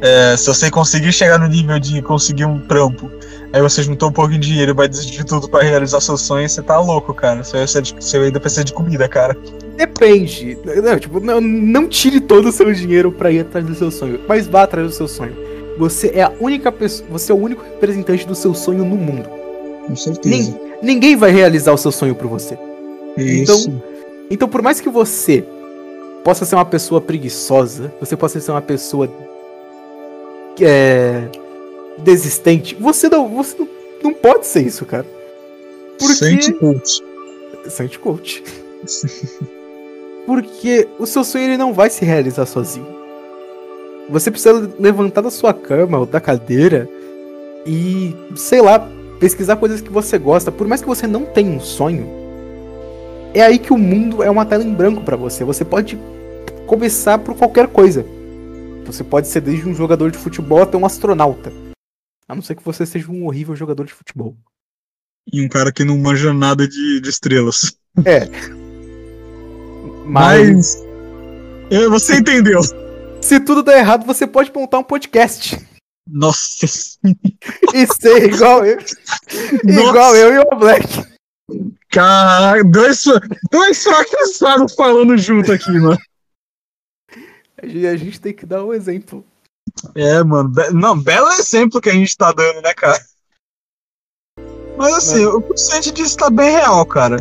A: é, se você conseguir chegar no nível de conseguir um trampo, aí você juntou um pouquinho de dinheiro e vai desistir de tudo pra realizar seus sonhos, você tá louco, cara. Você, você, ainda precisa de comida, cara.
B: Depende. Não, tipo, não, não tire todo o seu dinheiro pra ir atrás do seu sonho, mas vá atrás do seu sonho. Você é a única pessoa, você é o único representante do seu sonho no mundo.
A: Com certeza.
B: Ninguém vai realizar o seu sonho por você.
A: Isso.
B: Então, por mais que você possa ser uma pessoa preguiçosa, você possa ser uma pessoa é, desistente, você não, você não, não pode ser isso, cara. Porque
A: Sente coach.
B: Sente coach. Porque o seu sonho ele não vai se realizar sozinho. Você precisa levantar da sua cama ou da cadeira e, sei lá, pesquisar coisas que você gosta. Por mais que você não tenha um sonho, é aí que o mundo é uma tela em branco pra você. Você pode começar por qualquer coisa. Você pode ser desde um jogador de futebol até um astronauta. A não ser que você seja um horrível jogador de futebol.
A: E um cara que não manja nada de, de estrelas.
B: Mas,
A: Mas. é, você entendeu.
B: Se tudo der errado, você pode montar um podcast.
A: Nossa.
B: E ser igual eu.
A: Nossa.
B: Igual eu e o Black.
A: Caralho, dois, dois fracassados falando junto aqui, mano.
B: A gente, tem que dar um exemplo.
A: É, mano. be- Não, belo exemplo que a gente tá dando, né, cara? Mas assim, o que você disso tá bem real, cara.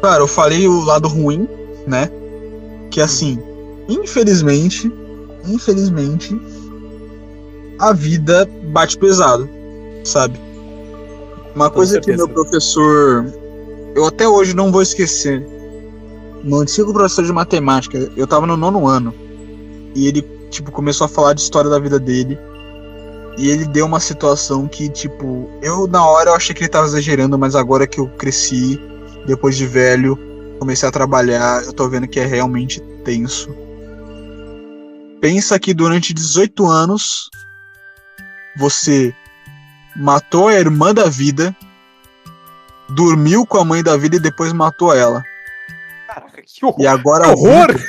A: Cara, eu falei o lado ruim, né? Que assim, infelizmente, infelizmente, a vida bate pesado, sabe? Uma coisa que
B: certeza.
A: meu professor, eu até hoje não vou esquecer. Meu antigo professor de matemática, eu tava no nono ano. E ele, tipo, começou a falar de história da vida dele. E ele deu uma situação que, tipo, eu na hora eu achei que ele tava exagerando, mas agora que eu cresci, depois de velho, comecei a trabalhar, eu tô vendo que é realmente tenso. Pensa que durante 18 anos você matou a irmã da vida, dormiu com a mãe da vida e depois matou ela.
B: Caraca, que horror.
A: E agora
B: horror!
A: vida-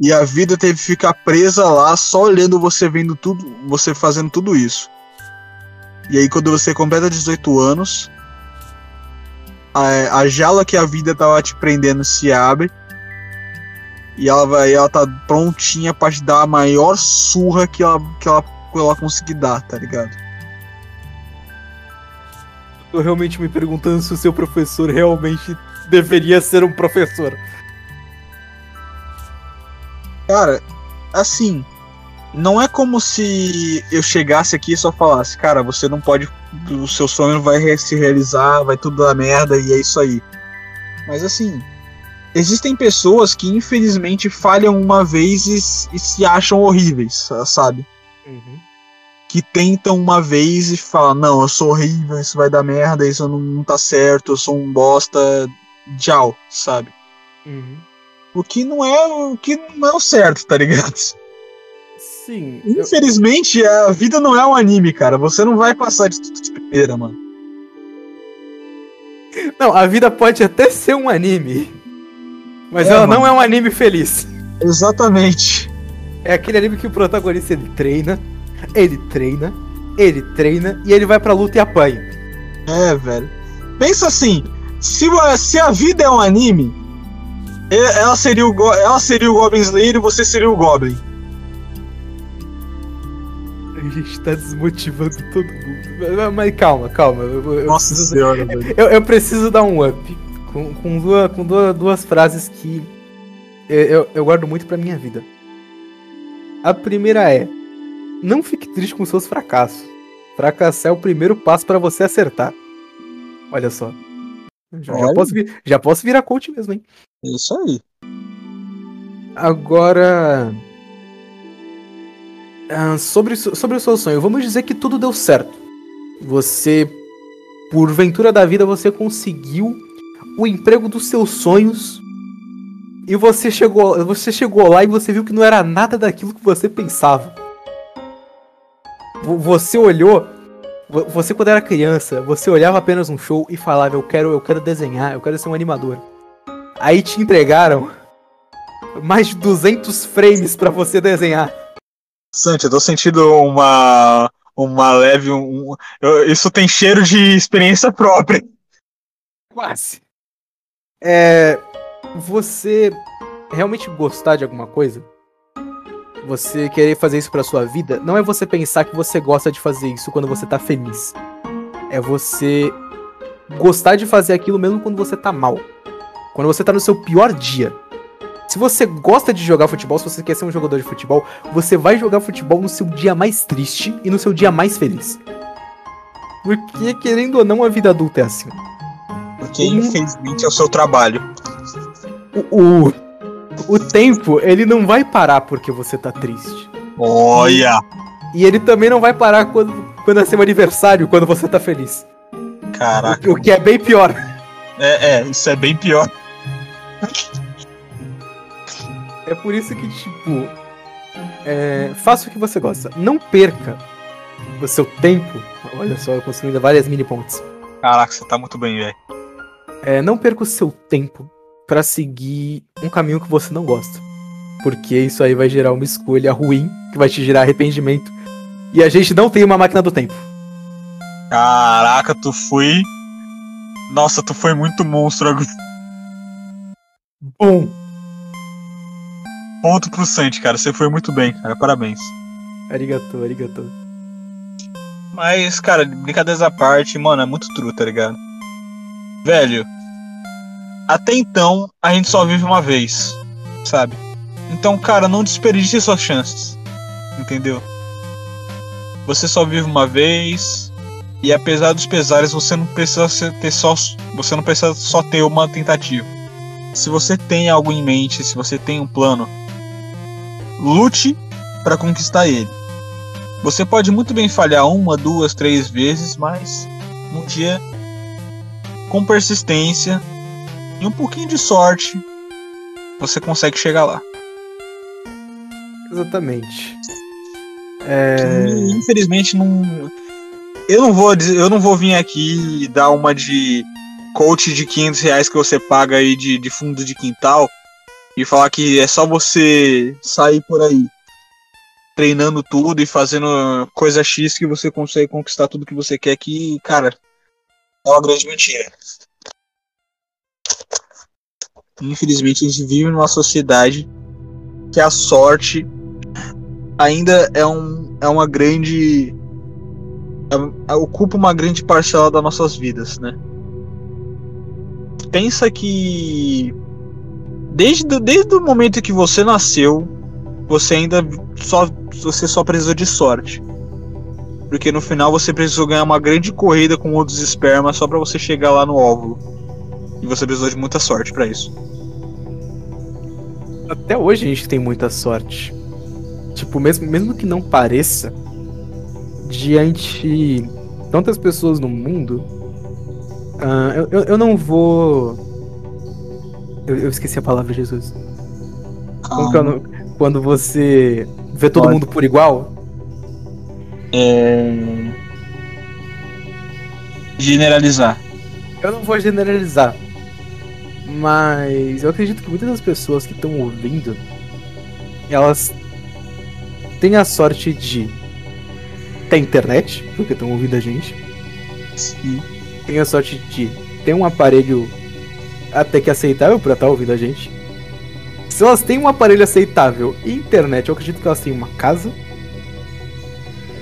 A: e a vida teve que ficar presa lá, só olhando você vendo tudo, você fazendo tudo isso. E aí quando você completa 18 anos, a, a jaula que a vida tava te prendendo se abre e ela vai, ela tá prontinha pra te dar a maior surra que ela, que ela, que ela conseguir dar, tá ligado?
B: Tô realmente me perguntando se o seu professor realmente deveria ser um professor.
A: Cara, assim, não é como se eu chegasse aqui e só falasse, cara, você não pode. O seu sonho vai se realizar, vai tudo dar merda e é isso aí. Mas assim, existem pessoas que infelizmente falham uma vez e, e se acham horríveis, sabe? Uhum. Que tentam uma vez e falam, não, eu sou horrível, isso vai dar merda, isso não, não tá certo, eu sou um bosta, tchau, sabe? Uhum. O que não é o que não é o certo, tá ligado?
B: Sim.
A: Infelizmente, eu... a vida não é um anime, cara. Você não vai passar de tudo de primeira, mano.
B: Não, a vida pode até ser um anime. Mas é, ela mano. não é um anime feliz.
A: Exatamente.
B: É aquele anime que o protagonista ele treina, ele treina, ele treina e ele vai pra luta e apanha.
A: É, velho. Pensa assim, se, se a vida é um anime, ela seria o, ela seria o Goblin Slayer e você seria o Goblin.
B: A gente tá desmotivando todo mundo. Mas calma, calma. Eu, eu
A: Nossa
B: preciso,
A: senhora,
B: eu, eu, preciso dar um up. Com, com, duas, com duas, duas frases que eu, eu guardo muito pra minha vida. A primeira é: Não fique triste com seus fracassos. Fracassar é o primeiro passo para você acertar. Olha só. Já, já, posso, já posso virar coach mesmo, hein?
A: Isso aí.
B: Agora. Uh, sobre, sobre o seu sonho, vamos dizer que tudo deu certo. Você, por ventura da vida, você conseguiu o emprego dos seus sonhos. E você chegou, você chegou lá e você viu que não era nada daquilo que você pensava. Você olhou você quando era criança, você olhava apenas um show e falava, eu quero, eu quero desenhar, eu quero ser um animador. Aí te entregaram mais de 200 frames para você desenhar.
A: Santi, eu tô sentindo uma uma leve um, eu, isso tem cheiro de experiência própria.
B: Quase. É, você realmente gostar de alguma coisa? você querer fazer isso pra sua vida, não é você pensar que você gosta de fazer isso quando você tá feliz. É você gostar de fazer aquilo mesmo quando você tá mal. Quando você tá no seu pior dia. Se você gosta de jogar futebol, se você quer ser um jogador de futebol, você vai jogar futebol no seu dia mais triste e no seu dia mais feliz. Porque, querendo ou não, a vida adulta é assim.
A: Porque, infelizmente, é o seu trabalho.
B: O, o, o tempo, ele não vai parar porque você tá triste.
A: Olha!
B: E ele também não vai parar quando, quando é seu aniversário, quando você tá feliz.
A: Caraca.
B: O, o que é bem pior.
A: É, é, isso é bem pior.
B: É por isso que, tipo, é, faça o que você gosta. Não perca o seu tempo. Olha só, eu construindo várias mini pontes.
A: Caraca, você tá muito bem, velho.
B: É, não perca o seu tempo para seguir um caminho que você não gosta. Porque isso aí vai gerar uma escolha ruim, que vai te gerar arrependimento. E a gente não tem uma máquina do tempo.
A: Caraca, tu foi. Nossa, tu foi muito monstro.
B: Bom.
A: Ponto pro Santi, cara. Você foi muito bem, cara. Parabéns.
B: Arigato, arigato.
A: Mas, cara, brincadeiras à parte, mano, é muito true, tá ligado? Velho, até então a gente só vive uma vez, sabe? Então, cara, não desperdice suas chances, entendeu? Você só vive uma vez e apesar dos pesares, você não precisa ter só, você não precisa só ter uma tentativa. Se você tem algo em mente, se você tem um plano, lute para conquistar ele. Você pode muito bem falhar uma, duas, três vezes, mas um dia, com persistência, e um pouquinho de sorte, você consegue chegar lá.
B: Exatamente.
A: É... Infelizmente não. Eu não vou eu não vou vir aqui e dar uma de coach de 500 reais que você paga aí de, de fundo de quintal e falar que é só você sair por aí treinando tudo e fazendo coisa X que você consegue conquistar tudo que você quer que, cara, é uma grande mentira. Infelizmente, a gente vive numa sociedade que a sorte ainda é, um, é uma grande. É, ocupa uma grande parcela das nossas vidas, né? Pensa que. Desde, desde o momento que você nasceu, você ainda só, você só precisou de sorte. Porque no final você precisou ganhar uma grande corrida com outros espermas só para você chegar lá no óvulo. E você precisou de muita sorte para isso.
B: Até hoje a gente tem muita sorte. Tipo, mesmo, mesmo que não pareça, diante tantas pessoas no mundo, uh, eu, eu, eu, não vou. Eu, eu, esqueci a palavra, Jesus. Como é quando você vê todo Pode. mundo por igual?
A: É... Generalizar.
B: Eu não vou generalizar. Mas eu acredito que muitas das pessoas que estão ouvindo, elas têm a sorte de ter internet, porque estão ouvindo a gente.
A: Sim.
B: Tem a sorte de ter um aparelho até que aceitável para estar tá ouvindo a gente. Se elas têm um aparelho aceitável e internet, eu acredito que elas têm uma casa,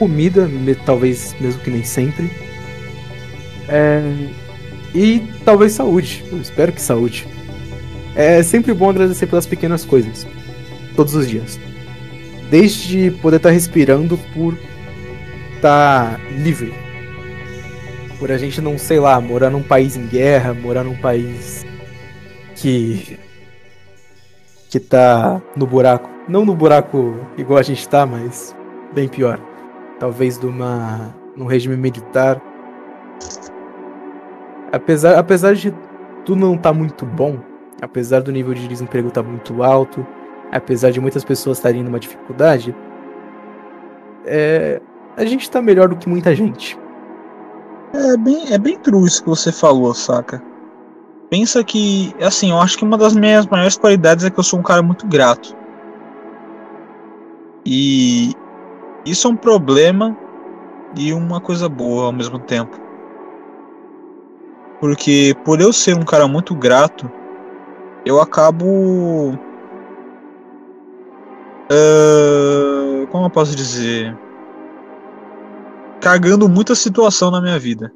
B: comida, talvez mesmo que nem sempre. É, e talvez saúde. Eu espero que saúde. É sempre bom agradecer pelas pequenas coisas. Todos os dias. Desde poder estar tá respirando por estar tá livre. Por a gente não, sei lá, morar num país em guerra, morar num país que. que tá no buraco. Não no buraco igual a gente tá, mas bem pior. Talvez de uma. num regime militar apesar, apesar de tudo não estar tá muito bom, apesar do nível de desemprego estar tá muito alto, apesar de muitas pessoas estarem numa dificuldade, é, a gente está melhor do que muita gente.
A: É bem, é bem true isso que você falou, saca? Pensa que, assim, eu acho que uma das minhas maiores qualidades é que eu sou um cara muito grato. E isso é um problema e uma coisa boa ao mesmo tempo. Porque por eu ser um cara muito grato, eu acabo. Uh, como eu posso dizer? Cagando muita situação na minha vida.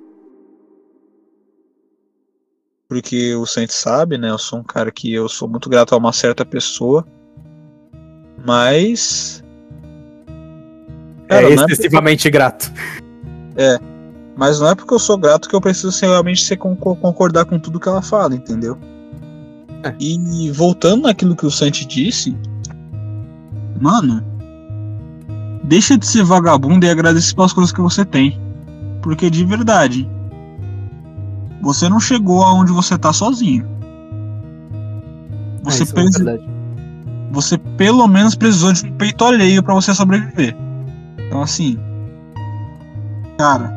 A: Porque o Saint sabe, né? Eu sou um cara que eu sou muito grato a uma certa pessoa. Mas.
B: Cara, é excessivamente é porque... grato.
A: É. Mas não é porque eu sou grato que eu preciso realmente ser concordar com tudo que ela fala, entendeu? É. E voltando naquilo que o Santi disse, mano, deixa de ser vagabundo e agradece pelas coisas que você tem. Porque de verdade, você não chegou aonde você tá sozinho. Você, é, é você pelo menos precisou de um peito alheio para você sobreviver. Então assim, cara,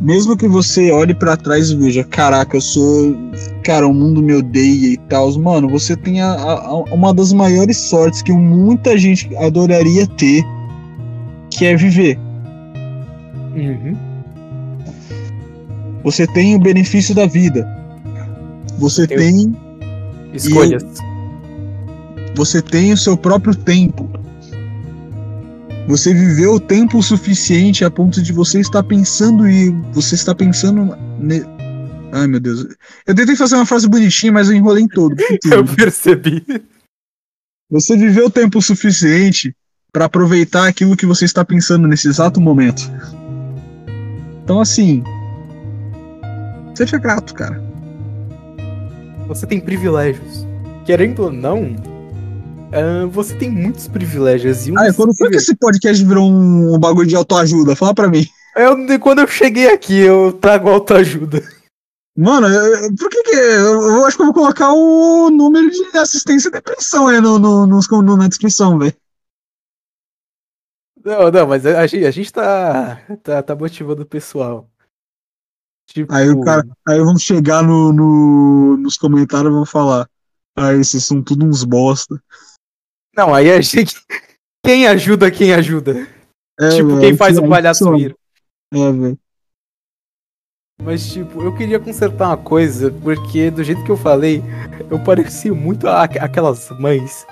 A: mesmo que você olhe para trás e veja, caraca, eu sou. Cara, o mundo me odeia e tal. Mano, você tem a, a, uma das maiores sortes que muita gente adoraria ter, que é viver.
B: Uhum.
A: Você tem o benefício da vida. Você eu... tem.
B: Escolhas.
A: Você tem o seu próprio tempo. Você viveu o tempo suficiente a ponto de você estar pensando e você está pensando. Ne... Ai meu Deus. Eu tentei fazer uma frase bonitinha, mas eu enrolei em todo.
B: eu percebi.
A: Você viveu o tempo suficiente para aproveitar aquilo que você está pensando nesse exato momento. Então assim. Seja grato, cara.
B: Você tem privilégios. Querendo ou não, Uh, você tem muitos privilégios. E um
A: ah, quando foi que esse podcast virou um, bagulho de autoajuda? Fala pra mim.
B: Eu, quando eu cheguei aqui, eu trago autoajuda.
A: Mano, por que que. Eu acho que eu vou colocar o número de assistência e depressão aí no, no, no, na descrição, velho.
B: Não, não, mas a, gente, a gente tá, tá, tá motivando o pessoal.
A: Tipo... Aí o cara. Aí vamos chegar no, no, nos comentários e vão falar. Ah, esses são tudo uns bosta.
B: Não, aí a gente. Quem ajuda quem ajuda? É, tipo, véio, quem faz o palhaço rir.
A: É, velho.
B: Mas, tipo, eu queria consertar uma coisa, porque do jeito que eu falei, eu parecia muito a, aquelas mães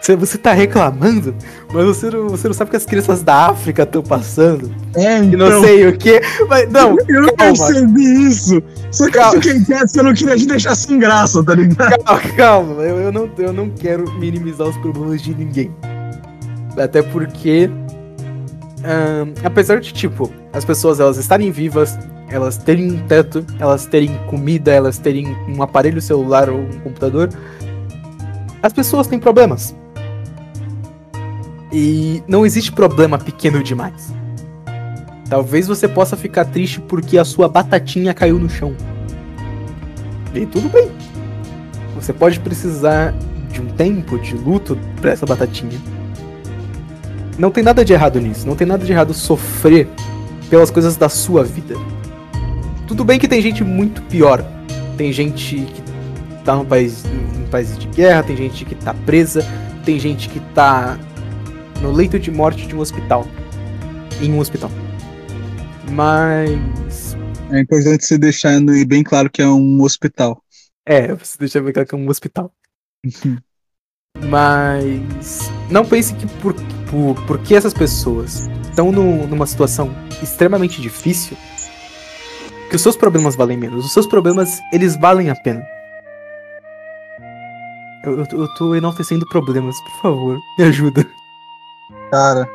B: Você, você tá reclamando, mas você não, você não sabe que as crianças da África estão passando.
A: É,
B: E não
A: então,
B: sei o quê. Mas, não,
A: eu não
B: calma.
A: percebi isso. Só que eu fiquei quieto, você não queria te deixar sem graça, tá ligado?
B: calma, calma. Eu, eu, não, eu não quero minimizar os problemas de ninguém. Até porque. ahn, apesar de, tipo, as pessoas elas estarem vivas, elas terem um teto, elas terem comida, elas terem um aparelho celular ou um computador, as pessoas têm problemas. E não existe problema pequeno demais. Talvez você possa ficar triste porque a sua batatinha caiu no chão. E tudo bem. Você pode precisar de um tempo de luto pra essa batatinha. Não tem nada de errado nisso. Não tem nada de errado sofrer pelas coisas da sua vida. Tudo bem que tem gente muito pior. Tem gente que tá num país, em países de guerra, tem gente que tá presa, tem gente que tá no leito de morte de um hospital. Em um hospital. Mas.
A: É importante você deixar bem claro que é um hospital.
B: É, você deixa eu ver que é um hospital. Mas não pense que por, por, porque essas pessoas estão num- numa situação extremamente difícil, que os seus problemas valem menos. Os seus problemas, eles valem a pena. Eu, eu, eu tô enaltecendo problemas, por favor, me ajuda.
A: Cara,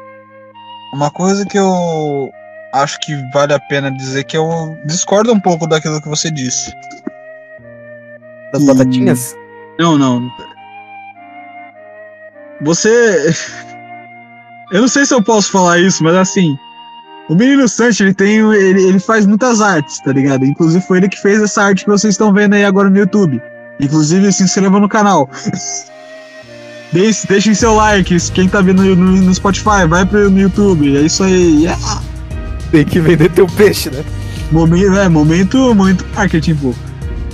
A: uma coisa que eu acho que vale a pena dizer que eu discordo um pouco daquilo que você disse.
B: Das
A: Hum.
B: batatinhas?
A: Não, não. Você. Eu não sei se eu posso falar isso, mas assim. O menino Sancho, ele tem. Ele, ele faz muitas artes, tá ligado? Inclusive foi ele que fez essa arte que vocês estão vendo aí agora no YouTube. Inclusive, se inscreva no canal. Deixe, deixem seu like. Quem tá vendo no, no- no Spotify, vai pro no YouTube. É isso aí. Yeah.
B: Tem que vender teu peixe, né?
A: Momento, é, momento, momento marketing, pô.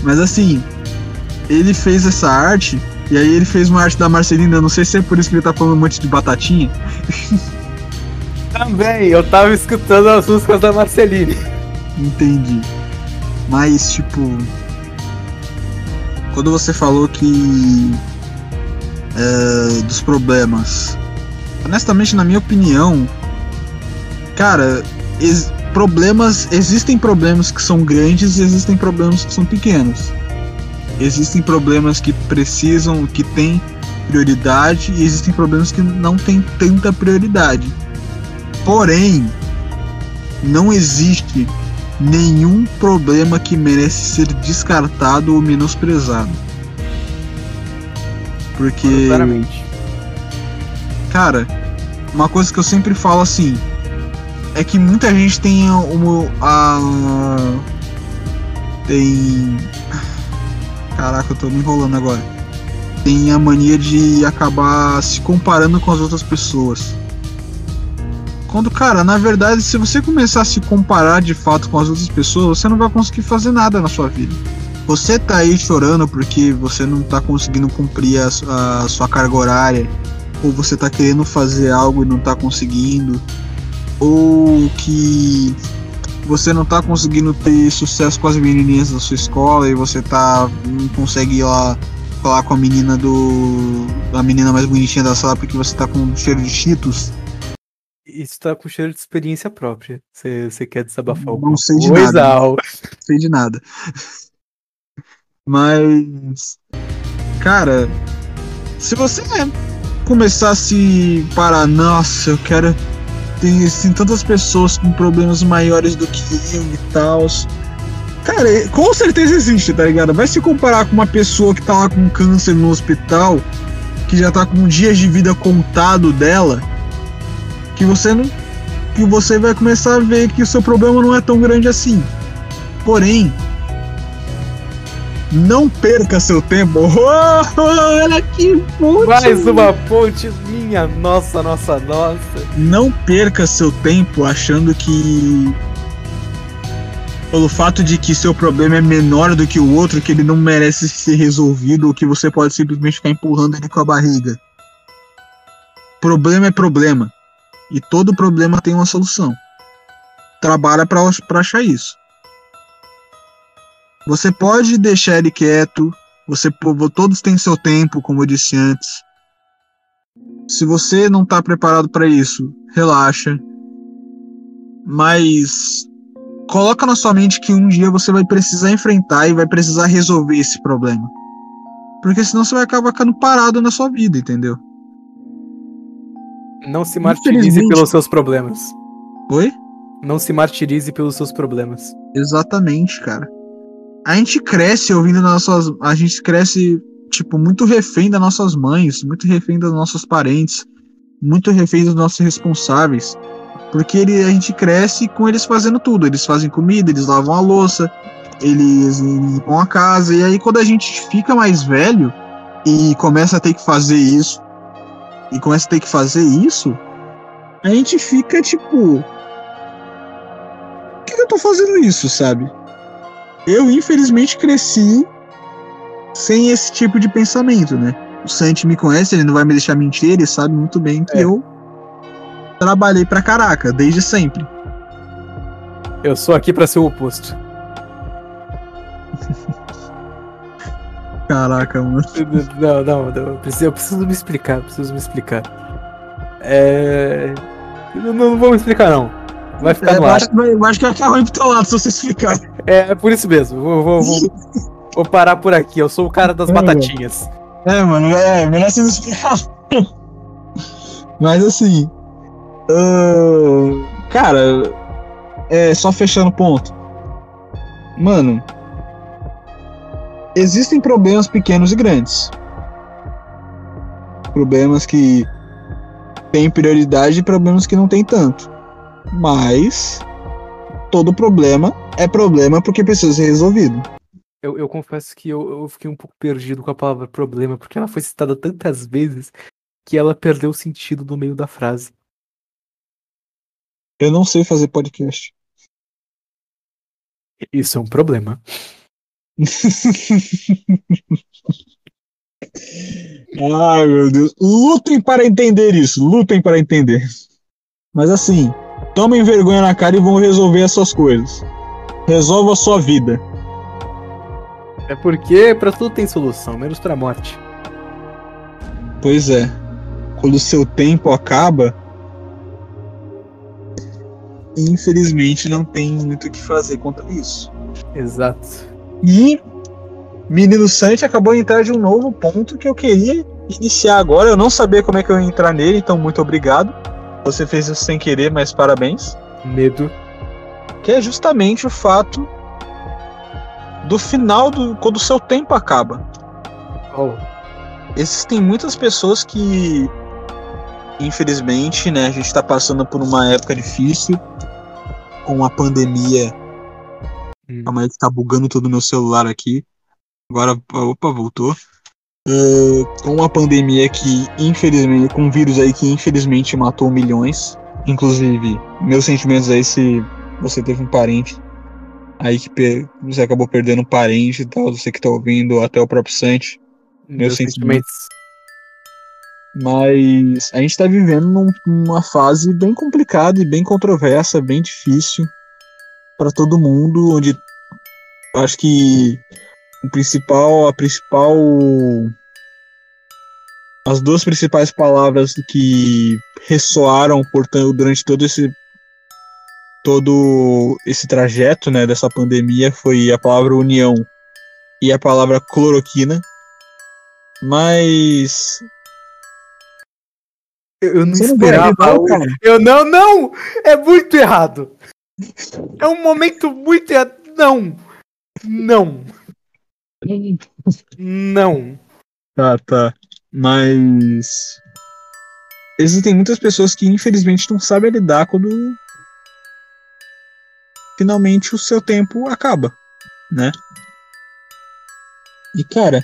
A: Mas assim, ele fez essa arte, e aí ele fez uma arte da Marcelina, não sei se é por isso que ele tá falando um monte de batatinha.
B: Também, eu tava escutando as músicas da Marceline.
A: Entendi. Mas, tipo. Quando você falou que. É, dos problemas. Honestamente, na minha opinião. Cara, ex- problemas. Existem problemas que são grandes e existem problemas que são pequenos. Existem problemas que precisam, que têm prioridade e existem problemas que não têm tanta prioridade. Porém, não existe nenhum problema que merece ser descartado ou menosprezado. Porque,
B: Claramente.
A: cara, uma coisa que eu sempre falo assim é que muita gente tem uma a tem caraca, eu tô me enrolando agora. Tem a mania de acabar se comparando com as outras pessoas. Quando, cara, na verdade, se você começar a se comparar de fato com as outras pessoas, você não vai conseguir fazer nada na sua vida. Você tá aí chorando porque você não tá conseguindo cumprir a, a sua carga horária, ou você tá querendo fazer algo e não tá conseguindo, ou que você não tá conseguindo ter sucesso com as menininhas da sua escola e você tá não consegue ir lá falar com a menina do a menina mais bonitinha da sala porque você tá com cheiro de cheetos.
B: Isso tá com cheiro de experiência própria. Você quer desabafar
A: Não sei de
B: coisa?
A: nada. Não sei de nada. Mas, cara, se você começar a se parar, nossa, eu quero. Tem assim, tantas pessoas com problemas maiores do que eu e tal. Cara, com certeza existe, tá ligado? Vai se comparar com uma pessoa que tá lá com câncer no hospital, que já tá com dias de vida contado dela, que você não. que você vai começar a ver que o seu problema não é tão grande assim. Porém, não perca seu tempo. Oh, olha que ponte!
B: Mais uma ponte minha, nossa, nossa, nossa.
A: Não perca seu tempo achando que pelo fato de que seu problema é menor do que o outro, que ele não merece ser resolvido ou que você pode simplesmente ficar empurrando ele com a barriga. Problema é problema. E todo problema tem uma solução. Trabalha pra achar isso. Você pode deixar ele quieto. Você, todos têm seu tempo, como eu disse antes. Se você não tá preparado para isso, relaxa. Mas coloca na sua mente que um dia você vai precisar enfrentar e vai precisar resolver esse problema. Porque senão você vai acabar ficando parado na sua vida, entendeu?
B: Não se martirize pelos seus problemas.
A: Oi?
B: Não se martirize pelos seus problemas.
A: Exatamente, cara. A gente cresce ouvindo nossas. A gente cresce, tipo, muito refém das nossas mães, muito refém dos nossos parentes, muito refém dos nossos responsáveis. Porque ele, a gente cresce com eles fazendo tudo. Eles fazem comida, eles lavam a louça, eles limpam a casa. E aí, quando a gente fica mais velho e começa a ter que fazer isso, e começa a ter que fazer isso, a gente fica tipo por que eu tô fazendo isso, sabe? Eu, infelizmente, cresci sem esse tipo de pensamento, né? O Santi me conhece, ele não vai me deixar mentir, ele sabe muito bem que
B: É.
A: eu trabalhei pra caraca, desde sempre.
B: Eu sou aqui pra ser o oposto.
A: Caraca, mano.
B: Não, não, não. Eu preciso, eu preciso me explicar, eu preciso me explicar. É. Não, não vou me explicar, não. Vai ficar
A: É,
B: no
A: eu,
B: ar.
A: acho, que vai- eu acho que vai ficar ruim pro teu lado se você explicar.
B: É, é por isso mesmo. Vou, vou, vou, vou parar por aqui. Eu sou o cara das
A: É,
B: batatinhas.
A: É, mano, é melhor você não explicar. Mas assim. ahn, cara, é só fechando o ponto. Mano, existem problemas pequenos e grandes. Problemas que têm prioridade e problemas que não têm tanto. Mas todo problema é problema porque precisa ser resolvido.
B: Eu, eu confesso que eu, eu fiquei um pouco perdido com a palavra problema, porque ela foi citada tantas vezes que ela perdeu o sentido no meio da frase.
A: Eu não sei fazer podcast.
B: Isso é um problema.
A: Ai, meu Deus. Lutem para entender isso. Lutem para entender. Mas assim, tomem vergonha na cara e vão resolver as suas coisas. Resolva a sua vida.
B: É porque pra tudo tem solução, menos pra morte.
A: Pois é. Quando o seu tempo acaba, infelizmente não tem muito o que fazer contra isso.
B: Exato.
A: E Menino Santi acabou de entrar de um novo ponto que eu queria iniciar agora. Eu não sabia como é que eu ia entrar nele, então muito obrigado. Você fez isso sem querer, mas parabéns.
B: Medo.
A: Que é justamente o fato do final do quando o seu tempo acaba.
B: Oh,
A: Existem muitas pessoas que infelizmente, né, a gente tá passando por uma época difícil com a pandemia.
B: hum.
A: Aí que tá bugando todo o meu celular aqui. Agora, opa, voltou. É, com uma pandemia que, infelizmente, com um vírus aí que infelizmente matou milhões. Inclusive, meus sentimentos aí se você teve um parente aí que per- você acabou perdendo um parente e tal, você que tá ouvindo, até o próprio Santi.
B: Meus
A: sentimentos.
B: sentimentos.
A: Mas a gente tá vivendo num- numa fase bem complicada e bem controversa, bem difícil para todo mundo, onde acho que o principal, a principal as duas principais palavras que ressoaram portanto durante todo esse todo esse trajeto, né, dessa pandemia foi a palavra união e a palavra cloroquina. Mas
B: Eu, eu não
A: Você não
B: esperava.
A: ajudar,
B: o-
A: cara?
B: Eu não, não! É muito errado! É um momento muito errado. Não! Não! Não!
A: Tá, tá. Mas. Existem muitas pessoas que infelizmente não sabem lidar quando. Finalmente o seu tempo acaba, né? E cara,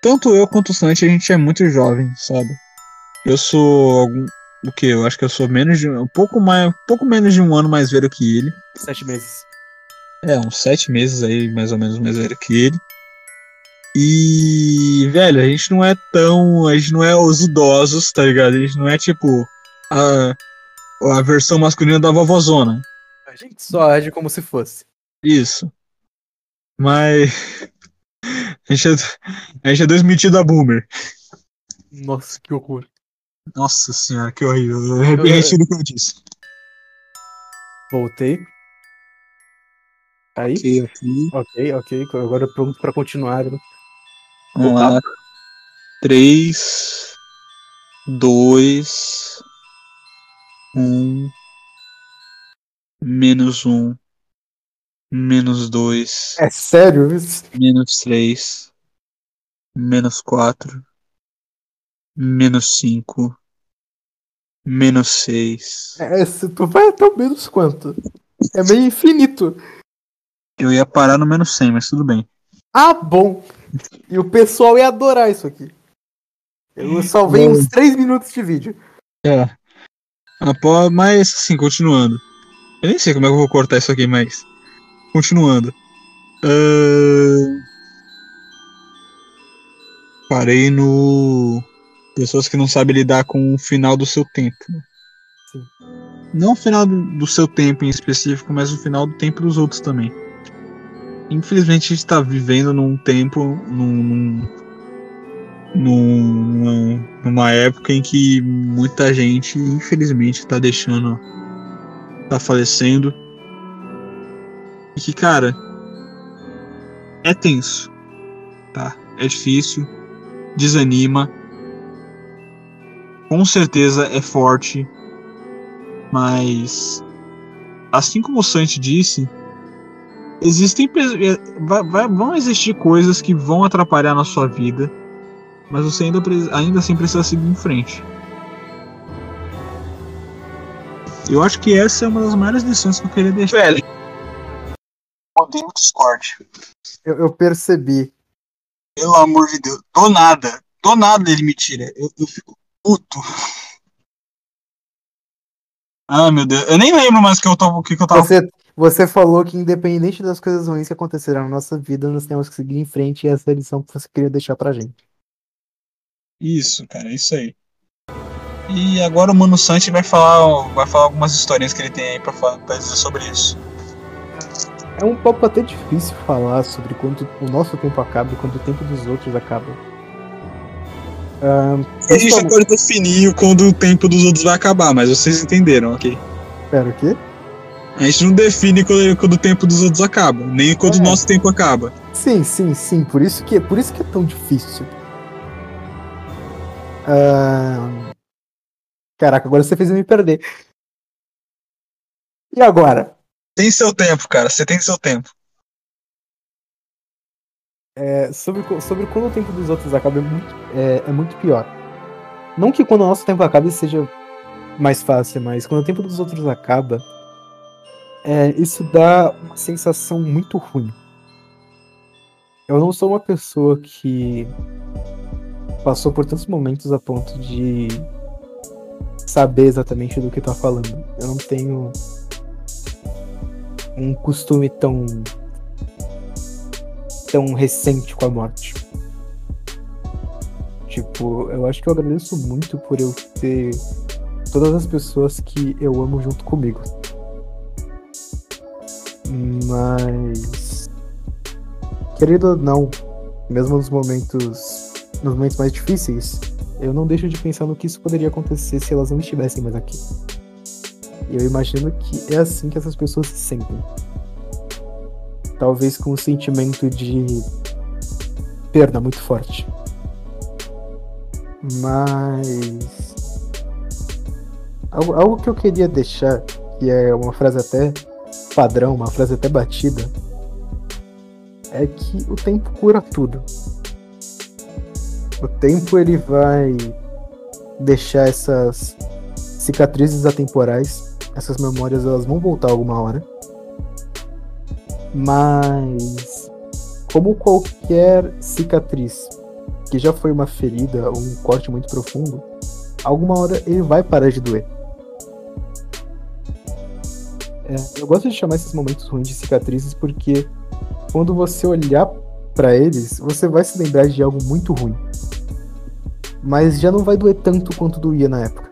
A: tanto eu quanto o Santi a gente é muito jovem, sabe? Eu sou algum. O que? Eu acho que eu sou menos de. Um pouco mais. pouco menos de um ano mais velho que ele.
B: Sete meses.
A: É, uns sete meses aí, mais ou menos, mais velho que ele. E, velho, a gente não é tão. A gente não é os idosos, tá ligado? A gente não é tipo a, a versão masculina da vovozona.
B: A gente só age como se fosse.
A: Isso. Mas. A gente é, a gente é dois metidos a boomer.
B: Nossa, que horror.
A: Nossa senhora, que horrível. Eu retiro o que eu disse.
B: Voltei. Aí?
A: Ok, ok.
B: Ok, ok. Agora pronto pra continuar. né?
A: Vamos lá. 3, 2, 1, menos 1, menos 2,
B: É sério? isso?
A: menos 3, menos 4, menos 5, menos 6.
B: É, se tu vai até o menos quanto? É meio infinito.
A: Eu ia parar no menos 100, mas tudo bem.
B: Ah, bom. E o pessoal ia adorar isso aqui. Eu salvei
A: Bom.
B: uns 3 minutos de vídeo.
A: É. Após, mas assim, continuando. Eu nem sei como é que eu vou cortar isso aqui, mas. Continuando. Ahn, Parei no. Pessoas que não sabem lidar com o final do seu tempo.
B: Sim.
A: Não o final do seu tempo em específico, mas o final do tempo dos outros também. Infelizmente a gente está vivendo num tempo, num, num, num- numa época em que muita gente, infelizmente, está deixando, tá falecendo. E que, cara, é tenso, tá? É difícil, desanima. Com certeza é forte, mas assim como o Santi disse, existem pe- é, vai- vai- vão existir coisas que vão atrapalhar na sua vida, mas você ainda, ainda assim precisa seguir em frente. Eu acho que essa é uma das maiores lições que eu queria deixar. Velho. Odeio o Discord.
B: Eu, eu percebi.
A: Pelo amor de Deus. Do nada. Do nada ele me tira. Eu, eu fico puto. Ah, meu Deus. Eu nem lembro mais o que eu tava, o que, que eu tava
B: Você, você falou que independente das coisas ruins que aconteceram na nossa vida, nós temos que seguir em frente e essa é a lição que você queria deixar pra gente.
A: Isso, cara, isso aí. E agora o Mano Santi vai falar, vai falar algumas historinhas que ele tem aí pra, fa- pra dizer sobre isso.
B: É um pouco até difícil falar sobre quando o nosso tempo acaba e quando o tempo dos outros acaba. Ahn,
A: A gente pode definir quando o tempo dos outros vai acabar, mas vocês entenderam, ok?
B: Pera, o quê?
A: A gente não define quando, quando o tempo dos outros acaba, nem quando o
B: É.
A: nosso tempo acaba.
B: Sim, sim, sim. Por isso que, por isso que é tão difícil. Ahn, Caraca, agora você fez eu me perder. E agora?
A: Tem seu tempo, cara, você tem seu tempo.
B: É, sobre, sobre quando o tempo dos outros acaba é muito, é, é muito pior. Não que quando o nosso tempo acaba seja mais fácil, mas quando o tempo dos outros acaba, é, isso dá uma sensação muito ruim. Eu não sou uma pessoa que passou por tantos momentos a ponto de saber exatamente do que tá falando. Eu não tenho um costume tão tão recente com a morte. Tipo, eu acho que eu agradeço muito por eu ter todas as pessoas que eu amo junto comigo. Mas querido ou não, mesmo nos momentos nos momentos mais difíceis, eu não deixo de pensar no que isso poderia acontecer se elas não estivessem mais aqui. E eu imagino que é assim que essas pessoas se sentem talvez com um sentimento de perda muito forte. Mas algo, algo que eu queria deixar, que é uma frase até padrão, uma frase até batida, é que o tempo cura tudo. O tempo ele vai deixar essas cicatrizes atemporais, essas memórias elas vão voltar alguma hora. Mas, como qualquer cicatriz que já foi uma ferida ou um corte muito profundo, alguma hora ele vai parar de doer. É, eu gosto de chamar esses momentos ruins de cicatrizes porque quando você olhar pra eles, você vai se lembrar de algo muito ruim. Mas já não vai doer tanto quanto doía na época.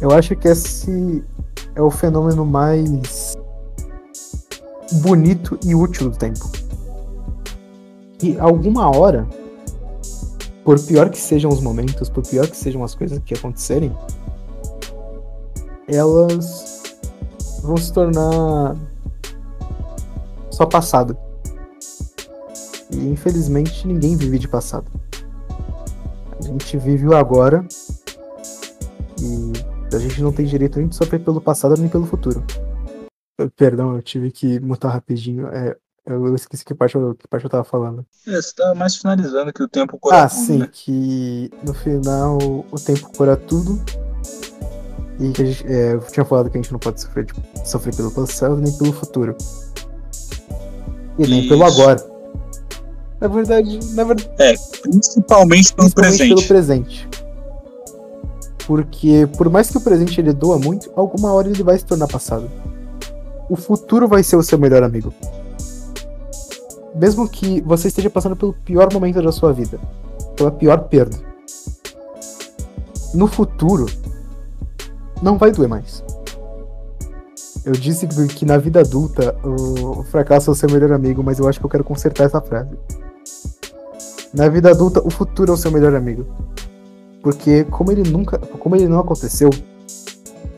B: Eu acho que esse é o fenômeno mais bonito e útil do tempo. E alguma hora por pior que sejam os momentos, por pior que sejam as coisas que acontecerem, elas vão se tornar só passado. E infelizmente ninguém vive de passado. A gente vive o agora e a gente não tem direito nem de sofrer pelo passado nem pelo futuro. Perdão, eu tive que mutar rapidinho. É, eu esqueci que parte, eu, que parte eu tava falando.
A: É, você tá mais finalizando que o tempo cura
B: Ah,
A: tudo,
B: sim,
A: né?
B: que no final o tempo cura tudo. E que a gente. é, eu tinha falado que a gente não pode sofrer, tipo, sofrer pelo passado nem pelo futuro. E nem pelo
A: Isso.
B: agora. Na verdade, na verdade,
A: Principalmente pelo
B: principalmente
A: presente.
B: pelo presente. Porque por mais que o presente ele doa muito, alguma hora ele vai se tornar passado. O futuro vai ser o seu melhor amigo. Mesmo que você esteja passando pelo pior momento da sua vida, pela pior perda. No futuro, não vai doer mais. Eu disse que na vida adulta o fracasso é o seu melhor amigo, mas eu acho que eu quero consertar essa frase. Na vida adulta, o futuro é o seu melhor amigo. Porque como ele nunca, como ele não aconteceu,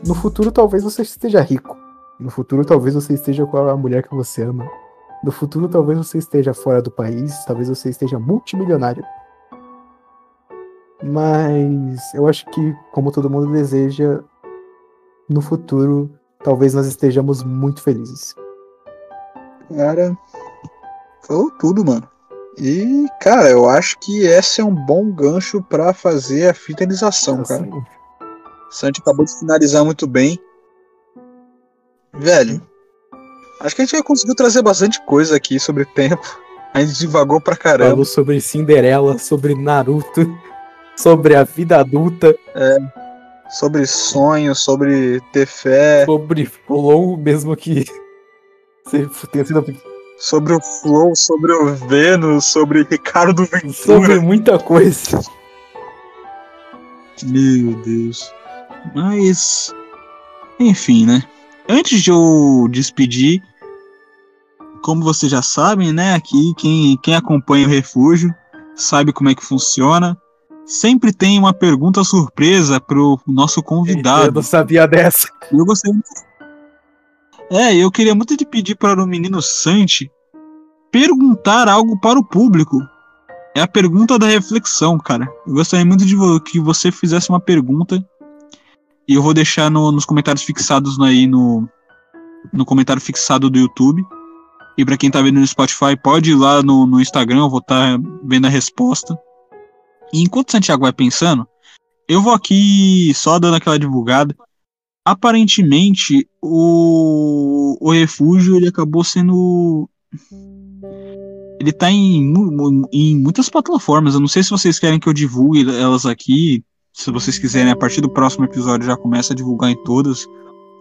B: no futuro talvez você esteja rico. No futuro talvez você esteja com a mulher que você ama. No futuro talvez você esteja fora do país, talvez você esteja multimilionário. Mas eu acho que, como todo mundo deseja, no futuro talvez nós estejamos muito felizes.
A: Cara, falou tudo, mano. E, cara, eu acho que esse é um bom gancho pra fazer a finalização, cara. Santi acabou de finalizar muito bem. Velho, acho que a gente conseguiu trazer bastante coisa aqui sobre tempo. A gente divagou pra caramba.
B: falou sobre Cinderela, sobre Naruto, sobre a vida adulta,
A: Sobre sonhos, sobre ter fé,
B: sobre Flow, mesmo que você tenha sido
A: sobre o Flow, sobre o Vênus, sobre Ricardo Ventura.
B: sobre muita coisa.
A: Meu Deus. Mas. Enfim, né? Antes de eu despedir, como vocês já sabem, né? Aqui, quem, quem acompanha o refúgio sabe como é que funciona. Sempre tem uma pergunta surpresa pro nosso
B: Eu
A: convidado.
B: não sabia dessa.
A: Eu gostaria. É, eu queria muito de pedir para o menino Santi perguntar algo para o público. É a pergunta da reflexão, cara. Eu gostaria muito de que você fizesse uma pergunta. E eu vou deixar no- nos comentários fixados aí no, no comentário fixado do YouTube. E para quem tá vendo no Spotify, pode ir lá no, no Instagram, eu vou estar vendo a resposta. E enquanto Santiago vai pensando, eu vou aqui só dando aquela divulgada aparentemente o, o refúgio ele acabou sendo ele tá em, em muitas plataformas eu não sei se vocês querem que eu divulgue elas aqui se vocês quiserem a partir do próximo episódio já começa a divulgar em todas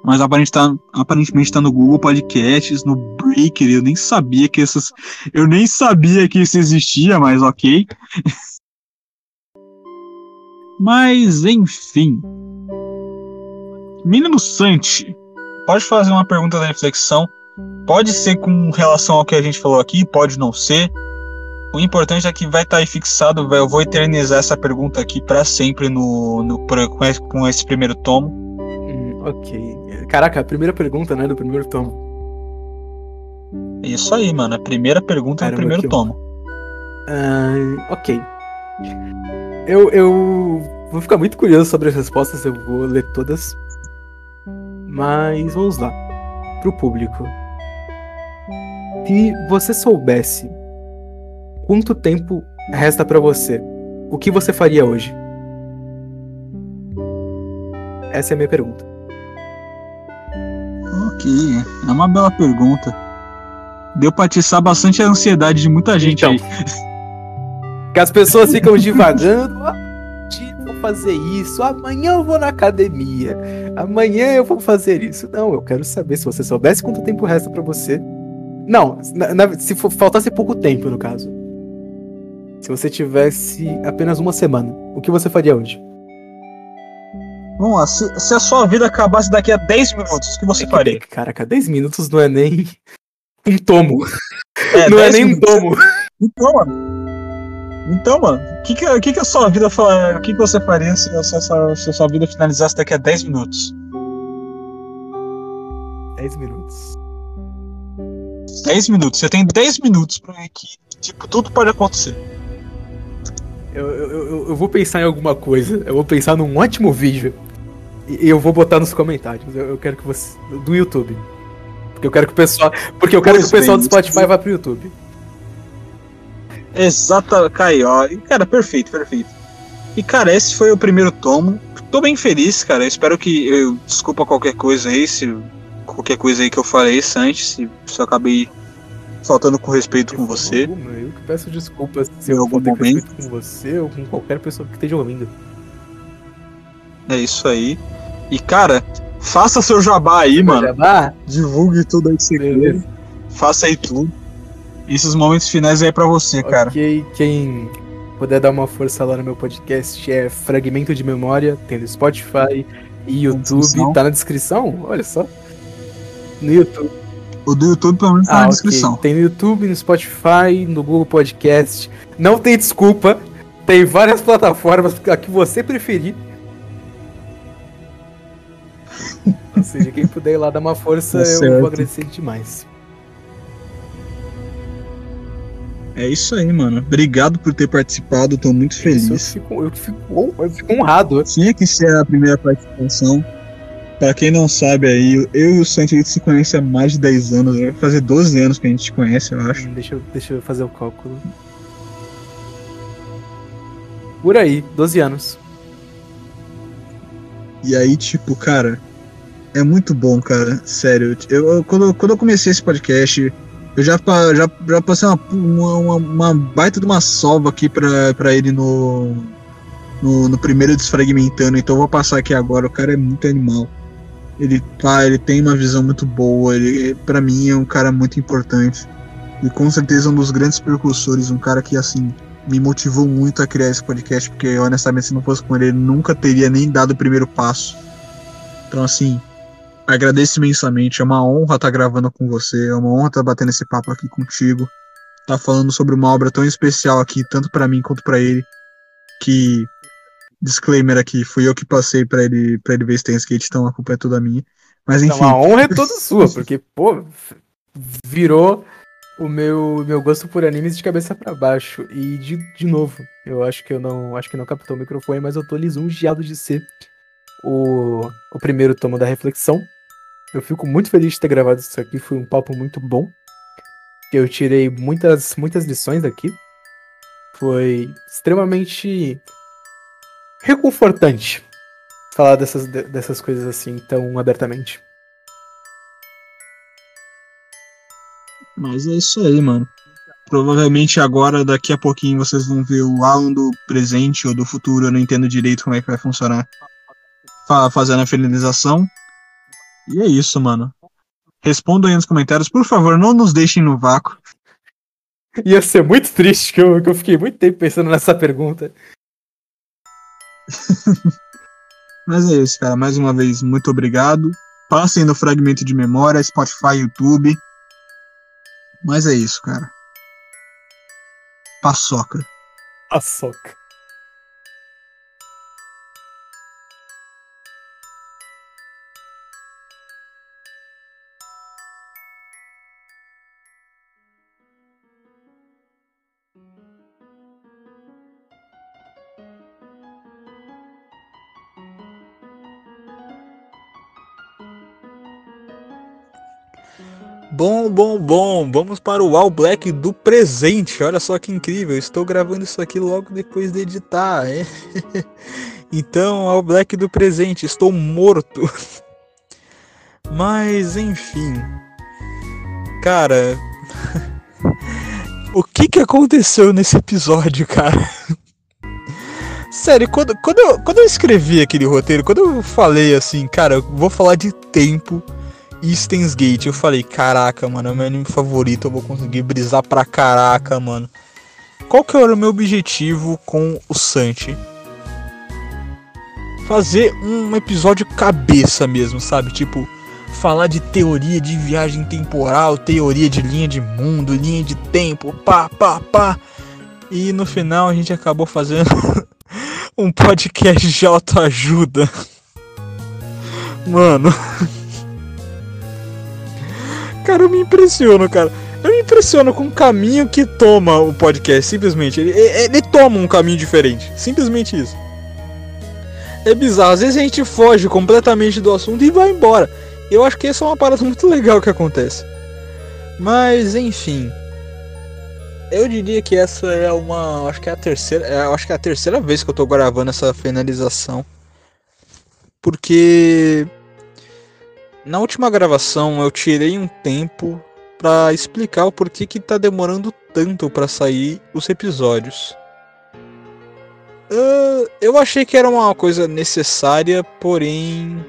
A: mas aparentemente tá, aparentemente tá no Google Podcasts no Breaker eu nem sabia que essas eu nem sabia que isso existia mas ok mas enfim Menino Santi, pode fazer uma pergunta da reflexão. Pode ser com relação ao que a gente falou aqui, pode não ser. O importante é que vai estar aí fixado. Eu vou eternizar essa pergunta aqui pra sempre no, no com, esse, com esse primeiro tomo.
B: Hum, ok. Caraca, a primeira pergunta, né, do primeiro tomo.
A: É Isso aí, mano. A primeira pergunta
B: Caramba,
A: no primeiro tomo.
B: Ah, ok. Eu, eu vou ficar muito curioso sobre as respostas, eu vou ler todas. Mas vamos lá. Pro público. Se você soubesse quanto tempo resta pra você, o que você faria hoje? Essa é a minha pergunta.
A: Ok, é uma bela pergunta. Deu pra atiçar bastante a ansiedade de muita gente
B: Então.
A: aí.
B: Que as pessoas ficam divagando. "Ah, vou fazer isso. Amanhã eu vou na academia. Amanhã eu vou fazer isso. Não, eu quero saber se você soubesse quanto tempo resta pra você. Não, na- na- se for- faltasse pouco tempo, no caso. Se você tivesse apenas uma semana, o que você faria hoje?
A: Vamos lá, se, se a sua vida acabasse daqui a 10 minutos, o que você
B: É que,
A: faria?
B: Caraca, 10 minutos não é nem um tomo.
A: É,
B: não é
A: 10
B: nem um
A: minutos.
B: tomo.
A: Então, mano. Então, mano, o que, que, que, que a sua vida O que, que você faria se a sua, se a sua vida finalizasse daqui a 10 minutos?
B: 10 minutos.
A: 10 minutos. Você tem 10 minutos pra que, tipo, tudo pode acontecer.
B: Eu, eu, eu, eu, vou pensar em alguma coisa. Eu vou pensar num ótimo vídeo. E eu vou botar nos comentários. Eu, eu quero que você. Do YouTube. Porque eu quero que o pessoal. Porque eu quero pois que o pessoal bem, do Spotify vá pro YouTube.
A: Exato, Caio. Cara, perfeito, perfeito. E, cara, esse foi o primeiro tomo. Tô bem feliz, cara. espero que. Eu, desculpa qualquer coisa aí, se. Qualquer coisa aí que eu falei antes, se, se eu acabei faltando com respeito com você.
B: Alguma, eu que peço desculpas se eu faltei com respeito com você ou com qualquer pessoa que esteja ouvindo.
A: É isso aí. E, cara, faça seu jabá aí, seu mano.
B: Jabá?
A: Divulgue tudo aí que você quer. Faça aí tudo. Esses momentos finais aí pra você, okay, cara.
B: Ok, quem puder dar uma força lá no meu podcast é Fragmento de Memória, tem no Spotify e YouTube. Na tá na descrição? Olha só. No YouTube.
A: O do YouTube pelo menos tá ah, na okay. descrição.
B: Tem no YouTube, no Spotify, no Google Podcast. Não tem desculpa. Tem várias plataformas a que você preferir. Ou seja, quem puder ir lá dar uma força, tá eu vou agradecer demais.
A: É isso aí, mano. Obrigado por ter participado, tô muito feliz. eu,
B: fico, eu, fico, eu fico honrado.
A: Tinha que ser a primeira participação. Pra quem não sabe aí, eu e o Santi se conhecem há mais de 10 anos. Vai fazer 12 anos que a gente se conhece, eu acho.
B: Deixa, eu, deixa eu fazer o cálculo. Por aí, 12 anos.
A: E aí, tipo, cara, é muito bom, cara. Sério. Eu, quando, quando eu comecei esse podcast, eu já, já, já passei uma, uma, uma baita de uma salva aqui pra, pra ele no, no, no, primeiro Desfragmentando, então eu vou passar aqui agora. O cara é muito animal. Ele, tá, ele tem uma visão muito boa, ele para mim é um cara muito importante. E com certeza um dos grandes precursores, um cara que assim me motivou muito a criar esse podcast, porque honestamente se não fosse com ele, ele nunca teria nem dado o primeiro passo. Então assim, agradeço imensamente. É uma honra estar gravando com você. É uma honra estar batendo esse papo aqui contigo. Tá falando sobre uma obra tão especial aqui, tanto para mim quanto para ele. Que disclaimer aqui, fui eu que passei para ele para ele ver Skate, então a culpa é toda minha. Mas enfim. Então,
B: a honra é toda sua, porque pô, virou o meu meu gosto por animes de cabeça para baixo e de, de novo, eu acho que eu não acho que não captou o microfone, mas eu tô lisonjeado de ser o, o primeiro tomo da reflexão eu fico muito feliz de ter gravado isso aqui, foi um papo muito bom. Eu tirei muitas, muitas lições daqui. Foi extremamente reconfortante falar dessas, dessas coisas assim tão abertamente.
A: Mas é isso aí, mano. Provavelmente agora, daqui a pouquinho, vocês vão ver o Alan do presente ou do futuro. Eu não entendo direito como é que vai funcionar. Fazendo a finalização. E é isso, mano. Respondam aí nos comentários. Por favor, não nos deixem no vácuo.
B: Ia ser muito triste, que eu, que eu fiquei muito tempo pensando nessa pergunta.
A: Mas é isso, cara. Mais uma vez, muito obrigado. Passem no fragmento de memória, Spotify, YouTube. Mas é isso, cara. Paçoca.
B: Paçoca.
A: Bom, bom, bom, vamos para o All Black do presente. Olha só que incrível, estou gravando isso aqui logo depois de editar. É? então, All Black do presente, estou morto. Mas, enfim. Cara, o que que aconteceu nesse episódio, cara? Sério, quando, quando, eu, quando eu escrevi aquele roteiro, quando eu falei assim, cara, eu vou falar de tempo Eastens Gate. Eu falei, caraca, mano, é o meu anime favorito, eu vou conseguir brisar pra caraca, mano. Qual que era o meu objetivo com o Santi? Fazer um episódio cabeça mesmo, sabe? Tipo, falar de teoria de viagem temporal, teoria de linha de mundo, linha de tempo, pá, pá, pá. E no final a gente acabou fazendo um podcast de autoajuda. Mano. Cara, eu me impressiono, cara. Eu me impressiono com o caminho que toma o podcast, simplesmente. Ele, ele toma um caminho diferente. Simplesmente isso. É bizarro. Às vezes a gente foge completamente do assunto e vai embora. Eu acho que essa é uma parada muito legal que acontece. Mas, enfim. Eu diria que essa é uma. Acho que é a terceira. É, acho que é a terceira vez que eu tô gravando essa finalização. Porque. Na última gravação eu tirei um tempo para explicar o porquê que tá demorando tanto para sair os episódios. Uh, eu achei que era uma coisa necessária, porém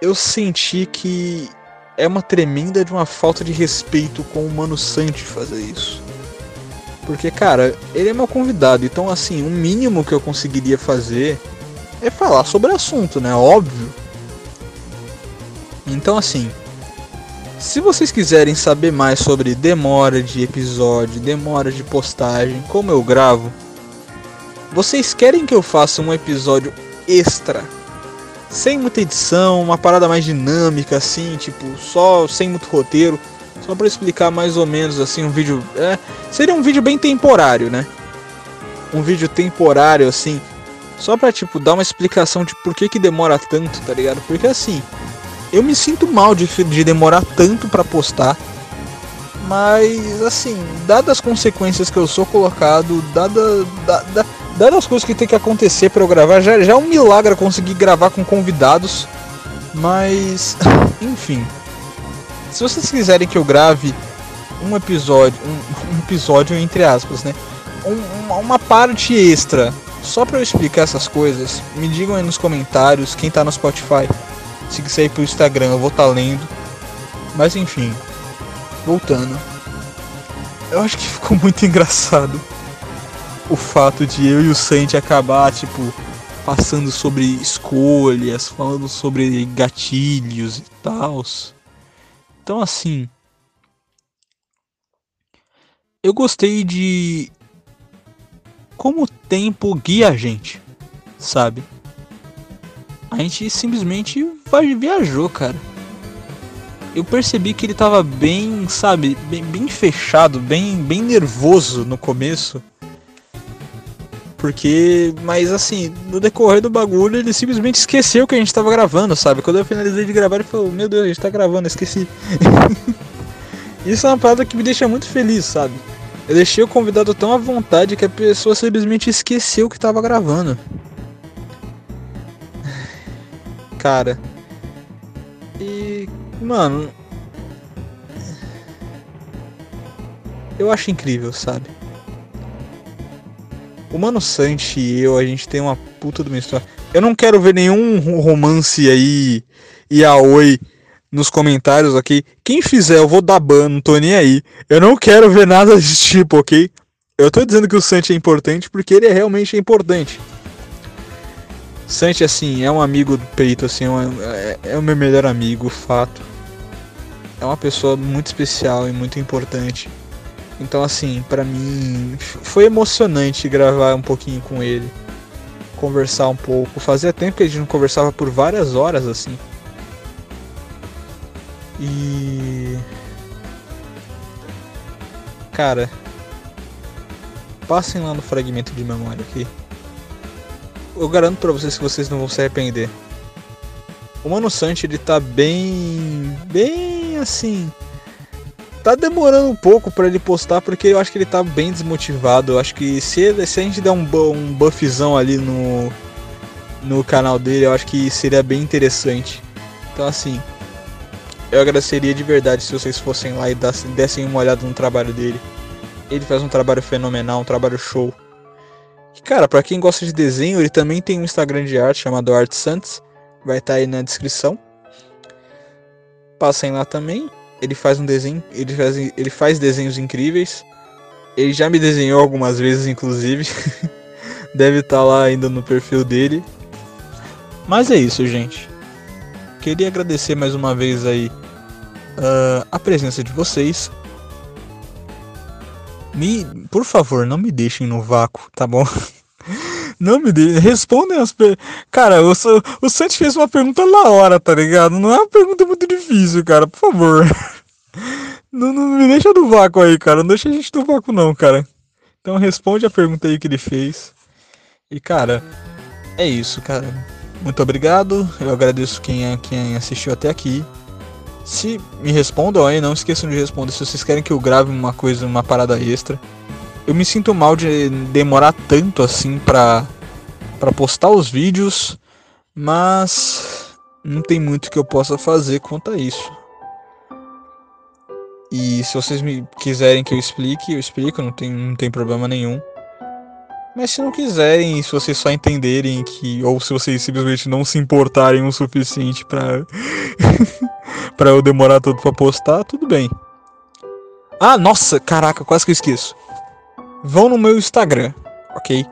A: eu senti que é uma tremenda de uma falta de respeito com o Mano Santi fazer isso. Porque, cara, ele é meu convidado, então assim, o mínimo que eu conseguiria fazer é falar sobre o assunto, né? Óbvio. Então assim, se vocês quiserem saber mais sobre demora de episódio, demora de postagem, como eu gravo, vocês querem que eu faça um episódio extra? Sem muita edição, uma parada mais dinâmica assim, tipo, só sem muito roteiro, só para explicar mais ou menos assim um vídeo, é, seria um vídeo bem temporário, né? Um vídeo temporário assim, só pra tipo dar uma explicação de por que que demora tanto, tá ligado? Porque assim, eu me sinto mal de, de demorar tanto para postar. Mas assim, dadas as consequências que eu sou colocado, dada, dada, dadas as coisas que tem que acontecer para eu gravar, já, já é um milagre conseguir gravar com convidados. Mas, enfim. Se vocês quiserem que eu grave um episódio, um, um episódio entre aspas, né? Um, uma parte extra só para eu explicar essas coisas, me digam aí nos comentários, quem tá no Spotify se quiser ir pro Instagram, eu vou estar tá lendo. Mas enfim, voltando. Eu acho que ficou muito engraçado o fato de eu e o Santi acabar, tipo, passando sobre escolhas, falando sobre gatilhos e tal. Então, assim. Eu gostei de. Como o tempo guia a gente, sabe? A gente simplesmente viajou, cara. Eu percebi que ele tava bem, sabe, bem, bem fechado, bem, bem nervoso no começo. Porque, mas assim, no decorrer do bagulho, ele simplesmente esqueceu que a gente tava gravando, sabe? Quando eu finalizei de gravar, ele falou: Meu Deus, a gente tá gravando, esqueci. Isso é uma parada que me deixa muito feliz, sabe? Eu deixei o convidado tão à vontade que a pessoa simplesmente esqueceu que tava gravando. Cara. E, mano. Eu acho incrível, sabe? O Mano Santi e eu, a gente tem uma puta de uma história. Eu não quero ver nenhum romance aí e a oi nos comentários, ok? Quem fizer, eu vou dar ban, não tô nem aí. Eu não quero ver nada desse tipo, ok? Eu tô dizendo que o Santi é importante porque ele é realmente importante. Santi, assim, é um amigo do peito, assim, é, é, o meu melhor amigo, fato. É uma pessoa muito especial e muito importante. Então, assim, para mim foi emocionante gravar um pouquinho com ele, conversar um pouco. Fazia tempo que a gente não conversava por várias horas, assim. E. Cara, passem lá no fragmento de memória aqui eu garanto para vocês que vocês não vão se arrepender. O Mano Santi ele tá bem. bem assim. Tá demorando um pouco para ele postar porque eu acho que ele tá bem desmotivado. Eu acho que se, ele, se a gente der um, um buffzão ali no, no canal dele, eu acho que seria bem interessante. Então assim, eu agradeceria de verdade se vocês fossem lá e dessem uma olhada no trabalho dele. Ele faz um trabalho fenomenal, um trabalho show. Cara, para quem gosta de desenho, ele também tem um Instagram de arte chamado Art Santos. Vai estar tá aí na descrição. Passem lá também. Ele faz um desenho, ele faz, ele faz desenhos incríveis. Ele já me desenhou algumas vezes, inclusive. Deve estar tá lá ainda no perfil dele. Mas é isso, gente. Queria agradecer mais uma vez aí uh, a presença de vocês. Me, por favor, não me deixem no vácuo, tá bom? Não me deixem. Respondem as perguntas. Cara, o, o Santi fez uma pergunta na hora, tá ligado? Não é uma pergunta muito difícil, cara. Por favor. Não, não me deixa no vácuo aí, cara. Não deixa a gente no vácuo, não, cara. Então responde a pergunta aí que ele fez. E, cara, é isso, cara. Muito obrigado. Eu agradeço quem, quem assistiu até aqui. Se me respondam aí, não esqueçam de responder se vocês querem que eu grave uma coisa, uma parada extra. Eu me sinto mal de demorar tanto assim pra, pra postar os vídeos, mas não tem muito que eu possa fazer quanto a isso. E se vocês me quiserem que eu explique, eu explico, não tem, não tem problema nenhum. Mas se não quiserem, se vocês só entenderem que. Ou se vocês simplesmente não se importarem o suficiente pra. pra eu demorar tudo pra postar, tudo bem. Ah, nossa, caraca, quase que eu esqueço. Vão no meu Instagram, ok?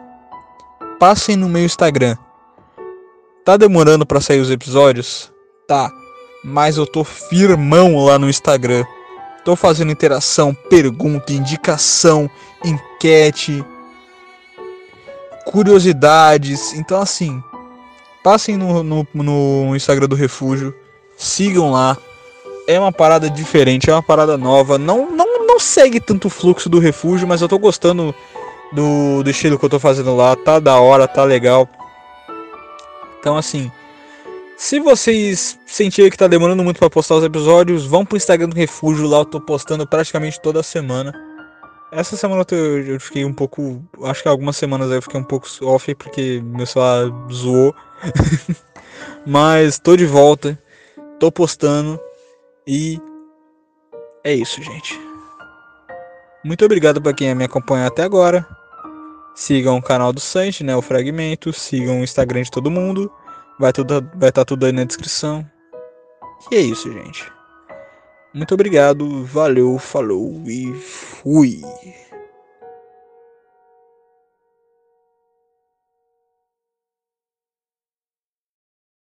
A: Passem no meu Instagram. Tá demorando para sair os episódios? Tá. Mas eu tô firmão lá no Instagram. Tô fazendo interação, pergunta, indicação, enquete, curiosidades. Então, assim, passem no, no, no, Instagram do Refúgio, sigam lá. É uma parada diferente, é uma parada nova. Não, não, não segue tanto o fluxo do Refúgio, mas eu tô gostando do, do estilo que eu tô fazendo lá. Tá da hora, tá legal. Então, assim, se vocês sentirem que tá demorando muito para postar os episódios, vão pro Instagram do Refúgio, lá eu tô postando praticamente toda semana. Essa semana eu, eu fiquei um pouco. Acho que algumas semanas eu fiquei um pouco off porque meu celular zoou. Mas tô de volta, tô postando e é isso, gente. Muito obrigado para quem me acompanhou até agora. Sigam o canal do Sanji, né, o Fragmento, sigam o Instagram de todo mundo. Vai tudo, vai estar tá tudo aí na descrição. E é isso, gente. Muito obrigado, valeu, falou e fui.